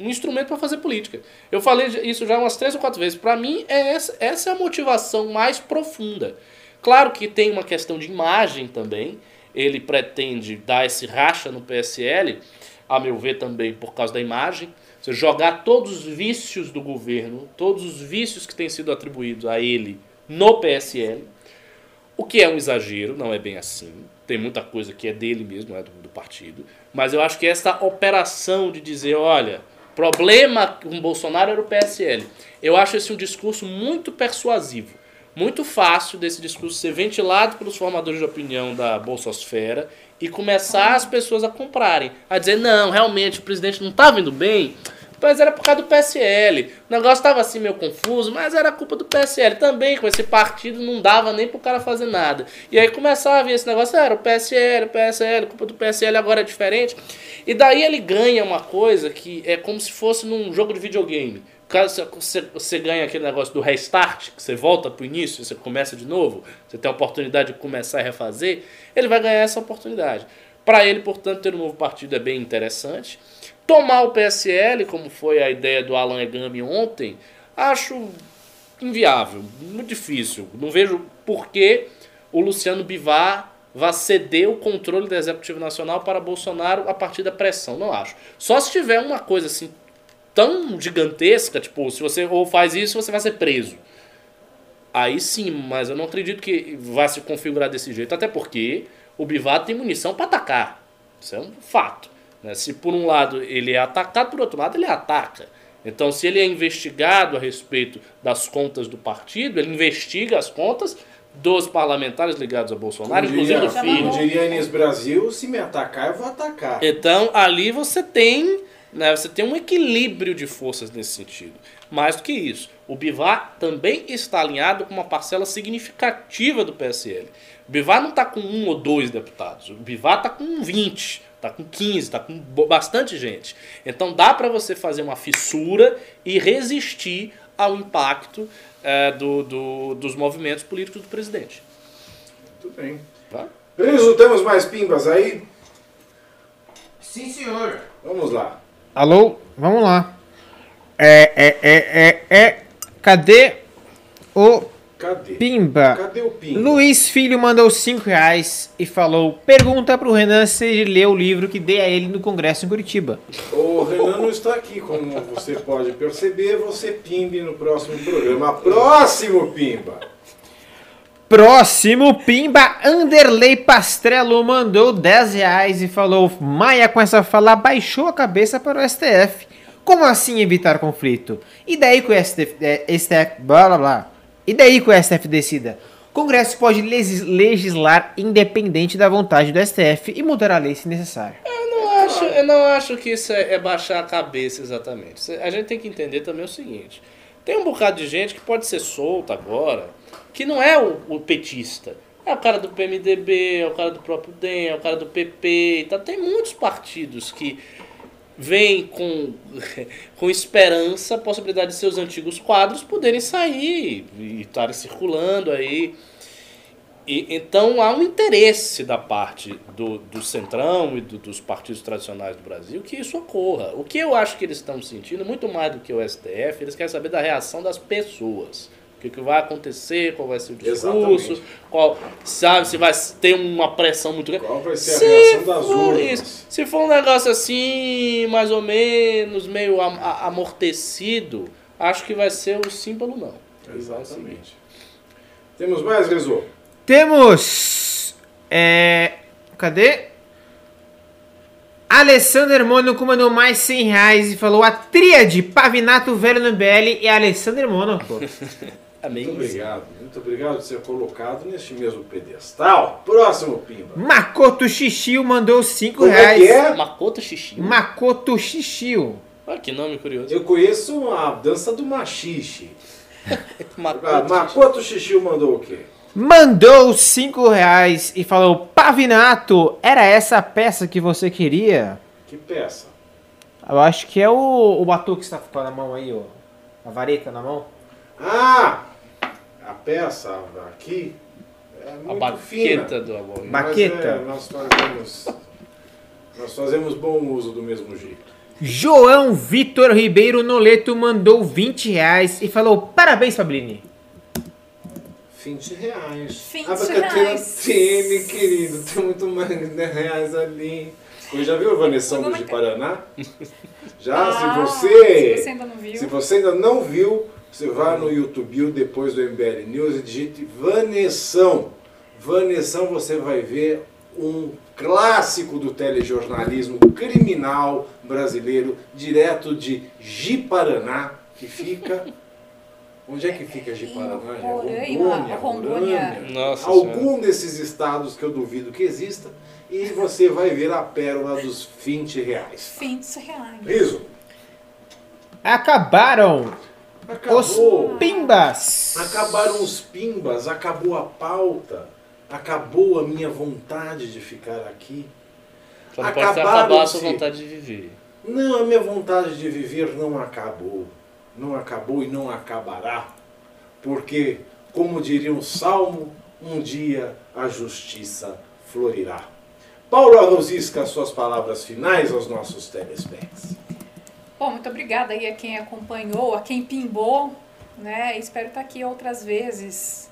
um instrumento para fazer política. Eu falei isso já umas três ou quatro vezes. Para mim, é essa, essa é a motivação mais profunda. Claro que tem uma questão de imagem também. Ele pretende dar esse racha no PSL, a meu ver também por causa da imagem. Você jogar todos os vícios do governo, todos os vícios que têm sido atribuídos a ele no PSL. O que é um exagero, não é bem assim. Tem muita coisa que é dele mesmo, não é do, do partido. Mas eu acho que essa operação de dizer, olha, problema com Bolsonaro era o PSL. Eu acho esse um discurso muito persuasivo. Muito fácil desse discurso ser ventilado pelos formadores de opinião da Bolsosfera e começar as pessoas a comprarem. A dizer, não, realmente o presidente não estava indo bem, mas era por causa do PSL. O negócio estava assim meio confuso, mas era culpa do PSL. Também com esse partido não dava nem pro cara fazer nada. E aí começava a vir esse negócio, era o PSL, o PSL, culpa do PSL agora é diferente. E daí ele ganha uma coisa que é como se fosse num jogo de videogame. Caso você, você ganha aquele negócio do restart, que você volta para o início, você começa de novo, você tem a oportunidade de começar a refazer, ele vai ganhar essa oportunidade. Para ele, portanto, ter um novo partido é bem interessante. Tomar o PSL, como foi a ideia do Alan Egami ontem, acho inviável, muito difícil. Não vejo por que o Luciano Bivar vá ceder o controle do Executivo Nacional para Bolsonaro a partir da pressão. Não acho. Só se tiver uma coisa assim tão gigantesca, tipo, se você ou faz isso, você vai ser preso. Aí sim, mas eu não acredito que vá se configurar desse jeito, até porque o Bivar tem munição para atacar. Isso é um fato. Né? Se por um lado ele é atacado, por outro lado ele ataca. Então, se ele é investigado a respeito das contas do partido, ele investiga as contas dos parlamentares ligados a Bolsonaro, Como inclusive do filho. diria Inês Brasil, se me atacar, eu vou atacar. Então, ali você tem, né, você tem um equilíbrio de forças nesse sentido. Mais do que isso, o Bivar também está alinhado com uma parcela significativa do PSL. O Bivar não está com um ou dois deputados, o Bivar está com 20, está com 15, está com bastante gente. Então dá para você fazer uma fissura e resistir ao impacto é, do, do, dos movimentos políticos do presidente. Muito bem. Tá? Riso, temos mais pimbas aí? Sim, senhor. Vamos lá. Alô? Vamos lá. É, é, é, é, é. Cadê o Cadê? Pimba? Cadê o Pimba? Luiz Filho mandou 5 reais e falou: Pergunta pro Renan se ele leu o livro que dei a ele no Congresso em Curitiba. O Renan não está aqui, como você pode perceber. Você pimbe no próximo programa. Próximo Pimba! Próximo Pimba Anderley Pastrello mandou 10 reais e falou: Maia com essa fala baixou a cabeça para o STF. Como assim evitar conflito? E daí que o STF, é, STF blá blá blá. E daí que o STF decida? O Congresso pode legis- legislar independente da vontade do STF e mudar a lei se necessário. Eu não acho, eu não acho que isso é, é baixar a cabeça exatamente. A gente tem que entender também o seguinte: tem um bocado de gente que pode ser solta agora, que não é o, o petista. É o cara do PMDB, é o cara do próprio DEM, é o cara do PP. Então, tem muitos partidos que vêm com, com esperança a possibilidade de seus antigos quadros poderem sair e estarem circulando aí. E, então há um interesse da parte do, do Centrão e do- dos partidos tradicionais do Brasil que isso ocorra. O que eu acho que eles estão sentindo, muito mais do que o STF, eles querem saber da reação das pessoas. O que, que vai acontecer, qual vai ser o discurso, Exatamente. qual, sabe, se vai ter uma pressão muito grande. Qual vai ser a Se reação das for urnas? isso, se for um negócio assim, mais ou menos, meio am- a- amortecido, acho que vai ser o sim pelo não. Exatamente. Temos mais, Rezo? Temos. É. Cadê? Alessander Mônaco mandou mais 100 reais e falou a tríade Pavinato Velho no BL e Alessander Mônaco. Amém. Muito obrigado. Muito obrigado por ser colocado neste mesmo pedestal. Próximo, Pimba. Makoto Xixiu mandou 5 Como é reais. que é? Makoto Xixi. Makoto Xixiu. Olha que nome curioso. Eu conheço a dança do machixe. Ah, Makoto Xixi. Makoto Xixi mandou o quê? Mandou 5 reais e falou: Pavinato, era essa a peça que você queria? Que peça? Eu acho que é o, o batuque que você tá com na mão aí, ó. A vareta na mão. Ah! A peça aqui é A muito fina. baqueta do amor. Mas, Baqueta. é, nós fazemos... Nós fazemos bom uso do mesmo jeito. João Vitor Ribeiro Noleto mandou 20 reais e falou: Parabéns, Fabrini. 20 reais. 20 Abacateira reais. Time, querido. Tem muito mais de 10 reais ali. Você já viu a Vanessão do de Paraná? Já? Ah, se você... se você ainda não viu. Se você ainda não viu, você vai no YouTube depois do MBL News e digite Vanessão. Vanessão você vai ver um clássico do telejornalismo criminal brasileiro, direto de Ji-Paraná, que fica... Onde é que fica Ji-Paraná? Roraima, Rondônia. Nossa Algum desses estados que eu duvido que exista. E você vai ver a pérola dos 20 reais. 20 reais. Riso, Acabaram os acabou. pimbas. Acabaram os pimbas, acabou a pauta, acabou a minha vontade de ficar aqui. Só não pode acabar a sua vontade de viver. Não, a minha vontade de viver não acabou. Não acabou e não acabará. Porque, como diria um salmo, um dia a justiça florirá. Paulo Rosisca, suas palavras finais aos nossos telespects. Bom, muito obrigada aí a quem acompanhou, a quem pimbou, né? Espero estar aqui outras vezes.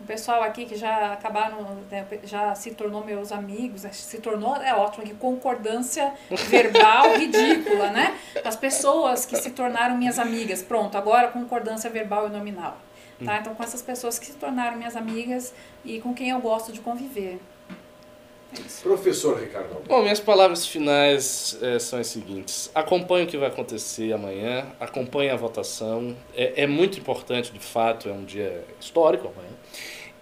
O pessoal aqui que já acabaram, né, já se tornou meus amigos, né, se tornou, é ótimo, que concordância verbal ridícula, né? As pessoas que se tornaram minhas amigas, pronto, agora concordância verbal e nominal. Tá? Então, com essas pessoas que se tornaram minhas amigas e com quem eu gosto de conviver. É isso. Professor Ricardo Almeida. Bom, minhas palavras finais eh, são as seguintes. Acompanhe o que vai acontecer amanhã, acompanhe a votação. É, é muito importante, de fato, é um dia histórico amanhã.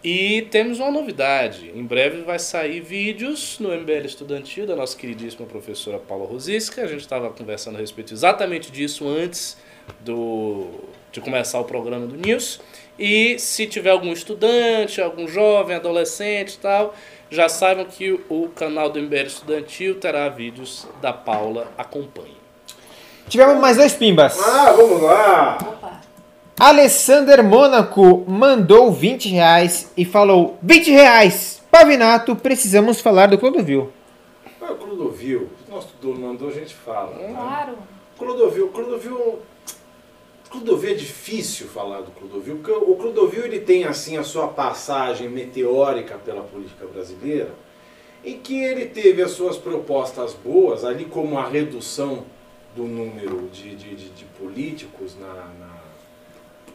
E temos uma novidade. Em breve vai sair vídeos no MBL Estudantil da nossa queridíssima professora Paula Rosisca. A gente estava conversando a respeito exatamente disso antes do, de começar o programa do News. E se tiver algum estudante, algum jovem, adolescente e tal, já saibam que o canal do MBL Estudantil terá vídeos da Paula. Acompanhe. Tivemos mais dois pimbas. Ah, vamos lá! Opa! Alessander Mônaco mandou 20 reais e falou: 20 reais! Pavinato, precisamos falar do Clodovil. Ah, o Clodovil, nosso dono mandou, a gente fala. né? Claro. Clodovil, Clodovil, Clodovil é difícil falar do Clodovil, porque o Clodovil ele tem assim a sua passagem meteórica pela política brasileira, em que ele teve as suas propostas boas, ali como a redução do número de, de, de- de políticos na, na-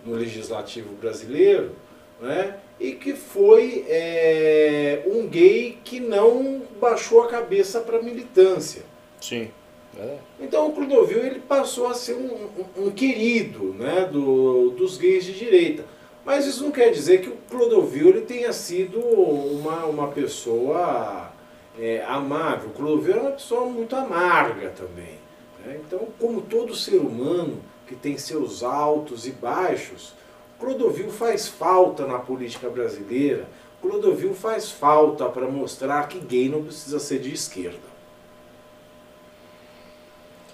no legislativo brasileiro, né? e que foi é, um gay que não baixou a cabeça para a militância. Sim. É. Então o Clodovil ele passou a ser um, um- um querido né, do- dos gays de direita. Mas isso não quer dizer que o Clodovil ele tenha sido uma, uma pessoa é, amável. O Clodovil era uma pessoa muito amarga também. né? Então, como todo ser humano que tem seus altos e baixos, Clodovil faz falta na política brasileira. Clodovil faz falta para mostrar que gay não precisa ser de esquerda.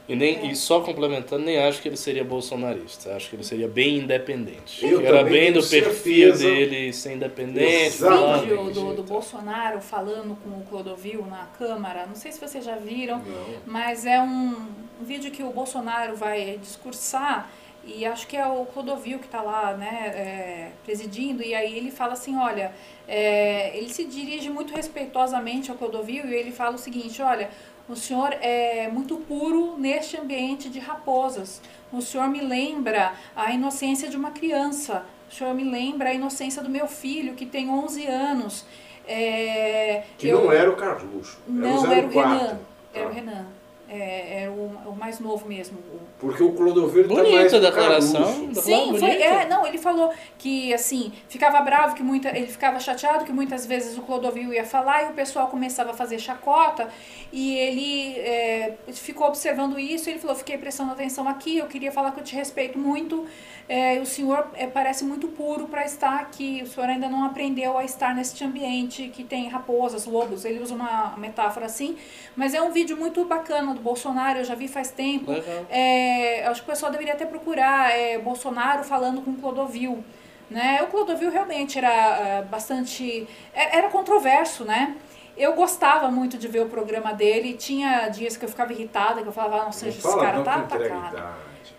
E, nem, e só complementando, nem acho que ele seria bolsonarista. Acho que ele seria bem independente. Eu Era também bem do perfil certeza. dele ser independente. Falar vídeo do, do jeito. Bolsonaro falando com o Clodovil na Câmara, não sei se vocês já viram, Não. mas é um, um vídeo que o Bolsonaro vai discursar e acho que é o Clodovil que está lá, né, é, presidindo, e aí ele fala assim, olha, é, ele se dirige muito respeitosamente ao Clodovil e ele fala o seguinte, olha, o senhor é muito puro neste ambiente de raposas. O senhor me lembra a inocência de uma criança. O senhor me lembra a inocência do meu filho, que tem 11 anos. É, Que eu- não era o Carluxo. Não, era era o o 04. Renan. Era o Tá. Renan. É, era o, o mais novo mesmo. Porque o Clodovil tá mais Bonita a pro declaração. Tá Sim, foi, bonito? é, não, ele falou que assim, ficava bravo que muita, ele ficava chateado que muitas vezes o Clodovil ia falar e o pessoal começava a fazer chacota e ele é, ficou observando isso, ele falou, fiquei prestando atenção aqui, eu queria falar que eu te respeito muito, é, o senhor é, parece muito puro para estar aqui, o senhor ainda não aprendeu a estar neste ambiente que tem raposas, lobos, ele usa uma metáfora assim, mas é um vídeo muito bacana do Bolsonaro, eu já vi faz tempo, é, acho que o pessoal deveria até procurar é, Bolsonaro falando com Clodovil. Né? O Clodovil realmente era é, bastante. é- Era controverso, né? Eu gostava muito de ver o programa dele. Tinha dias que eu ficava irritada, que eu falava, nossa, Não esse fala cara não tá atacado.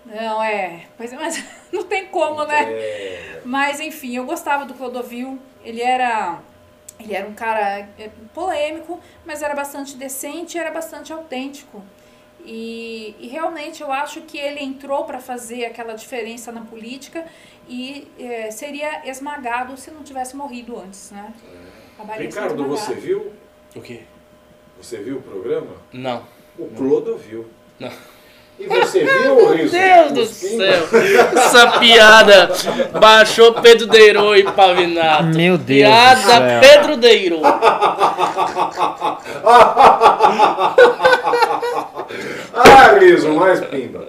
Não, é. Pois é, mas não tem como, né? É, Mas enfim, eu gostava do Clodovil. Ele era ele era um cara é, polêmico, mas era bastante decente, e era bastante autêntico. E, e realmente eu acho que ele entrou para fazer aquela diferença na política e é, seria esmagado se não tivesse morrido antes, né? Sendo Ricardo, você viu? O quê? Você viu o programa? Não. O Clodovil. Não. E você viu, Riso? Deus do céu! Essa piada baixou Pedro Deiro e Pavinato. Meu Deus Piada do céu. Pedro Deiro. Ah, Riso, mais pimba.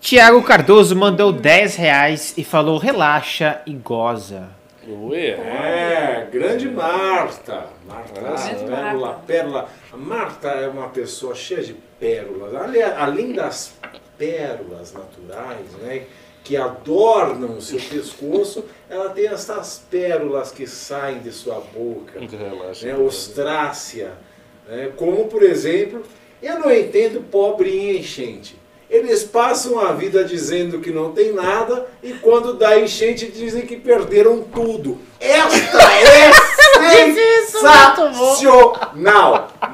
Tiago Cardoso mandou 10 reais e falou relaxa e goza. Ué. É, grande Marta. Marta, Grande pérola, Marta. pérola. A Marta é uma pessoa cheia de pérolas. Além das pérolas naturais, né? Que adornam o seu pescoço, ela tem essas pérolas que saem de sua boca. Relaxa. né, Ostrácia, né, como por exemplo, eu não entendo pobre enchente. Eles passam a vida dizendo que não tem nada e quando dá enchente dizem que perderam tudo. Esta é sensacional.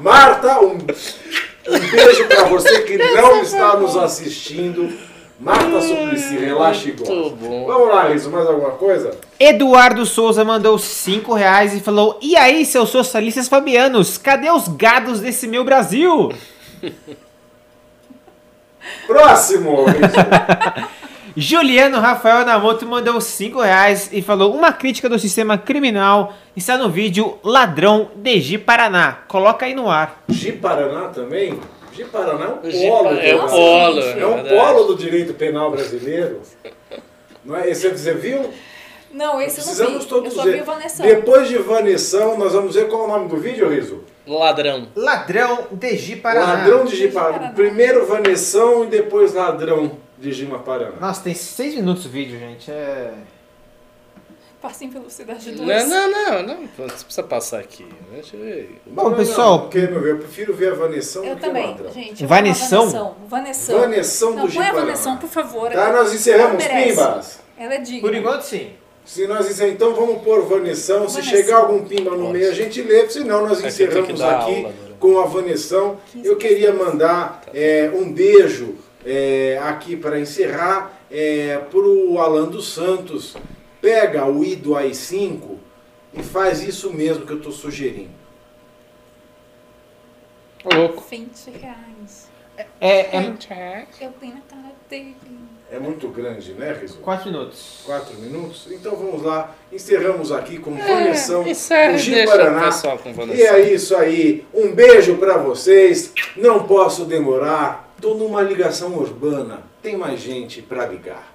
Marta, um, um beijo para você que não está nos assistindo. Marta Suplicy, relaxe e gosta. Vamos lá, Riso, mais alguma coisa? Eduardo Souza mandou 5 reais e falou: E aí, seus socialistas fabianos, cadê os gados desse meu Brasil? Próximo. Juliano Rafael Namoto mandou 5 reais e falou: Uma crítica do sistema criminal está no vídeo Ladrão de Ji Paraná. Coloca aí no ar. Gi Paraná também? Gi Paraná é um Gi- polo. é do- o polo, É um polo do direito penal brasileiro. Não é? Esse você viu? Não, esse eu não Precisamos vi. todos eu só vi Vanessa. Depois de Vanessão, nós vamos ver qual é o nome do vídeo, Riso? Ladrão. Ladrão de Ji Paraná. Ladrão de Gi Gi Paraná. Paraná. Primeiro Vanessão e depois Ladrão de Gima Paraná. Nossa, tem 6 minutos o vídeo, gente. É. Passa em velocidade 2. Não, não, não, não. Você precisa passar aqui. Deixa eu ver. Bom, pessoal- Porque, meu, eu prefiro ver a Vanessão Eu do que o também, Ladrão. gente. eu Vanessão? Vanessão. Vanessão. Vanessão Não, do põe a Gi-Paraná. Vanessão, por favor. Tá, ela- nós encerramos. Pimbas. Ela é digna. Por enquanto, sim. Se nós encerramos, então vamos pôr Vanessão. Se chegar algum pimba no meio, a gente lê, senão nós É encerramos aqui com a Vanessão. Eu queria mandar é, um beijo é, aqui para encerrar é, para o Alan dos Santos. Pega o I do AI5 e faz isso mesmo que eu estou sugerindo. Ô, louco. 20 reais. É, é Eu tenho na cara dele. É muito grande, né, Riso? 4 minutos. Quatro minutos? Então vamos lá, encerramos aqui com É, Vanessão encerra do e Gi deixa Paraná. com E é isso aí. Um beijo pra vocês. Não posso demorar. Tô numa ligação urbana. Tem mais gente pra ligar.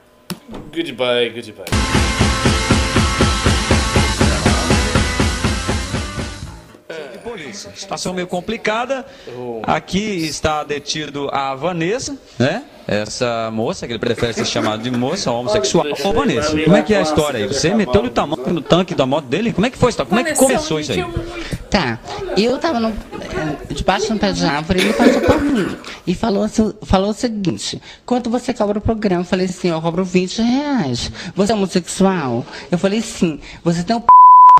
Goodbye, goodbye. Situação meio complicada. Aqui está detido a Vanessa, né? Essa moça, que ele prefere ser chamado de moça homossexual. Ô, Vanessa, como é que é a história aí? Você meteu-lhe o tamanho no tanque da moto dele? Como é que foi isso? Como é que começou isso aí? Tá, eu tava no, debaixo de um pé de árvore, ele passou por mim e falou, assim- falou o seguinte: quanto você cobra o programa? Eu falei assim: eu cobro 20 reais. Você é homossexual? Eu falei sim. Você tem um p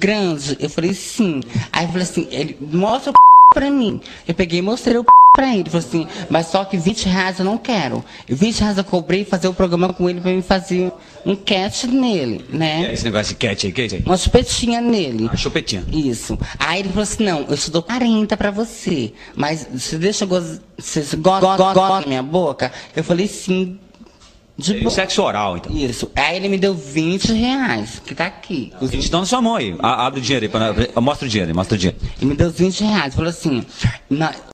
grande? Eu falei sim. Aí falei assim: ele mostra o p pra mim. Eu peguei e mostrei o p pra ele. Ele falou assim: mas só que 20 reais eu não quero. 20 reais eu cobrei fazer o programa com ele pra me fazer um catch nele, né? Esse negócio de cat aí, que é isso aí? Uma chupetinha nele. A chupetinha. Isso. Aí ele falou assim: não, eu te dou 40 pra você. Mas você deixa você gosta go, go, na minha boca? Eu falei sim. De boa. Sexo oral, então. Isso. Aí ele me deu 20 reais, que tá aqui. A gente tá na sua mão aí. A- Abre o dinheiro aí. Pra... Mostra o dinheiro aí, mostra o dinheiro. Ele me deu 20 reais. Falou assim: "Na-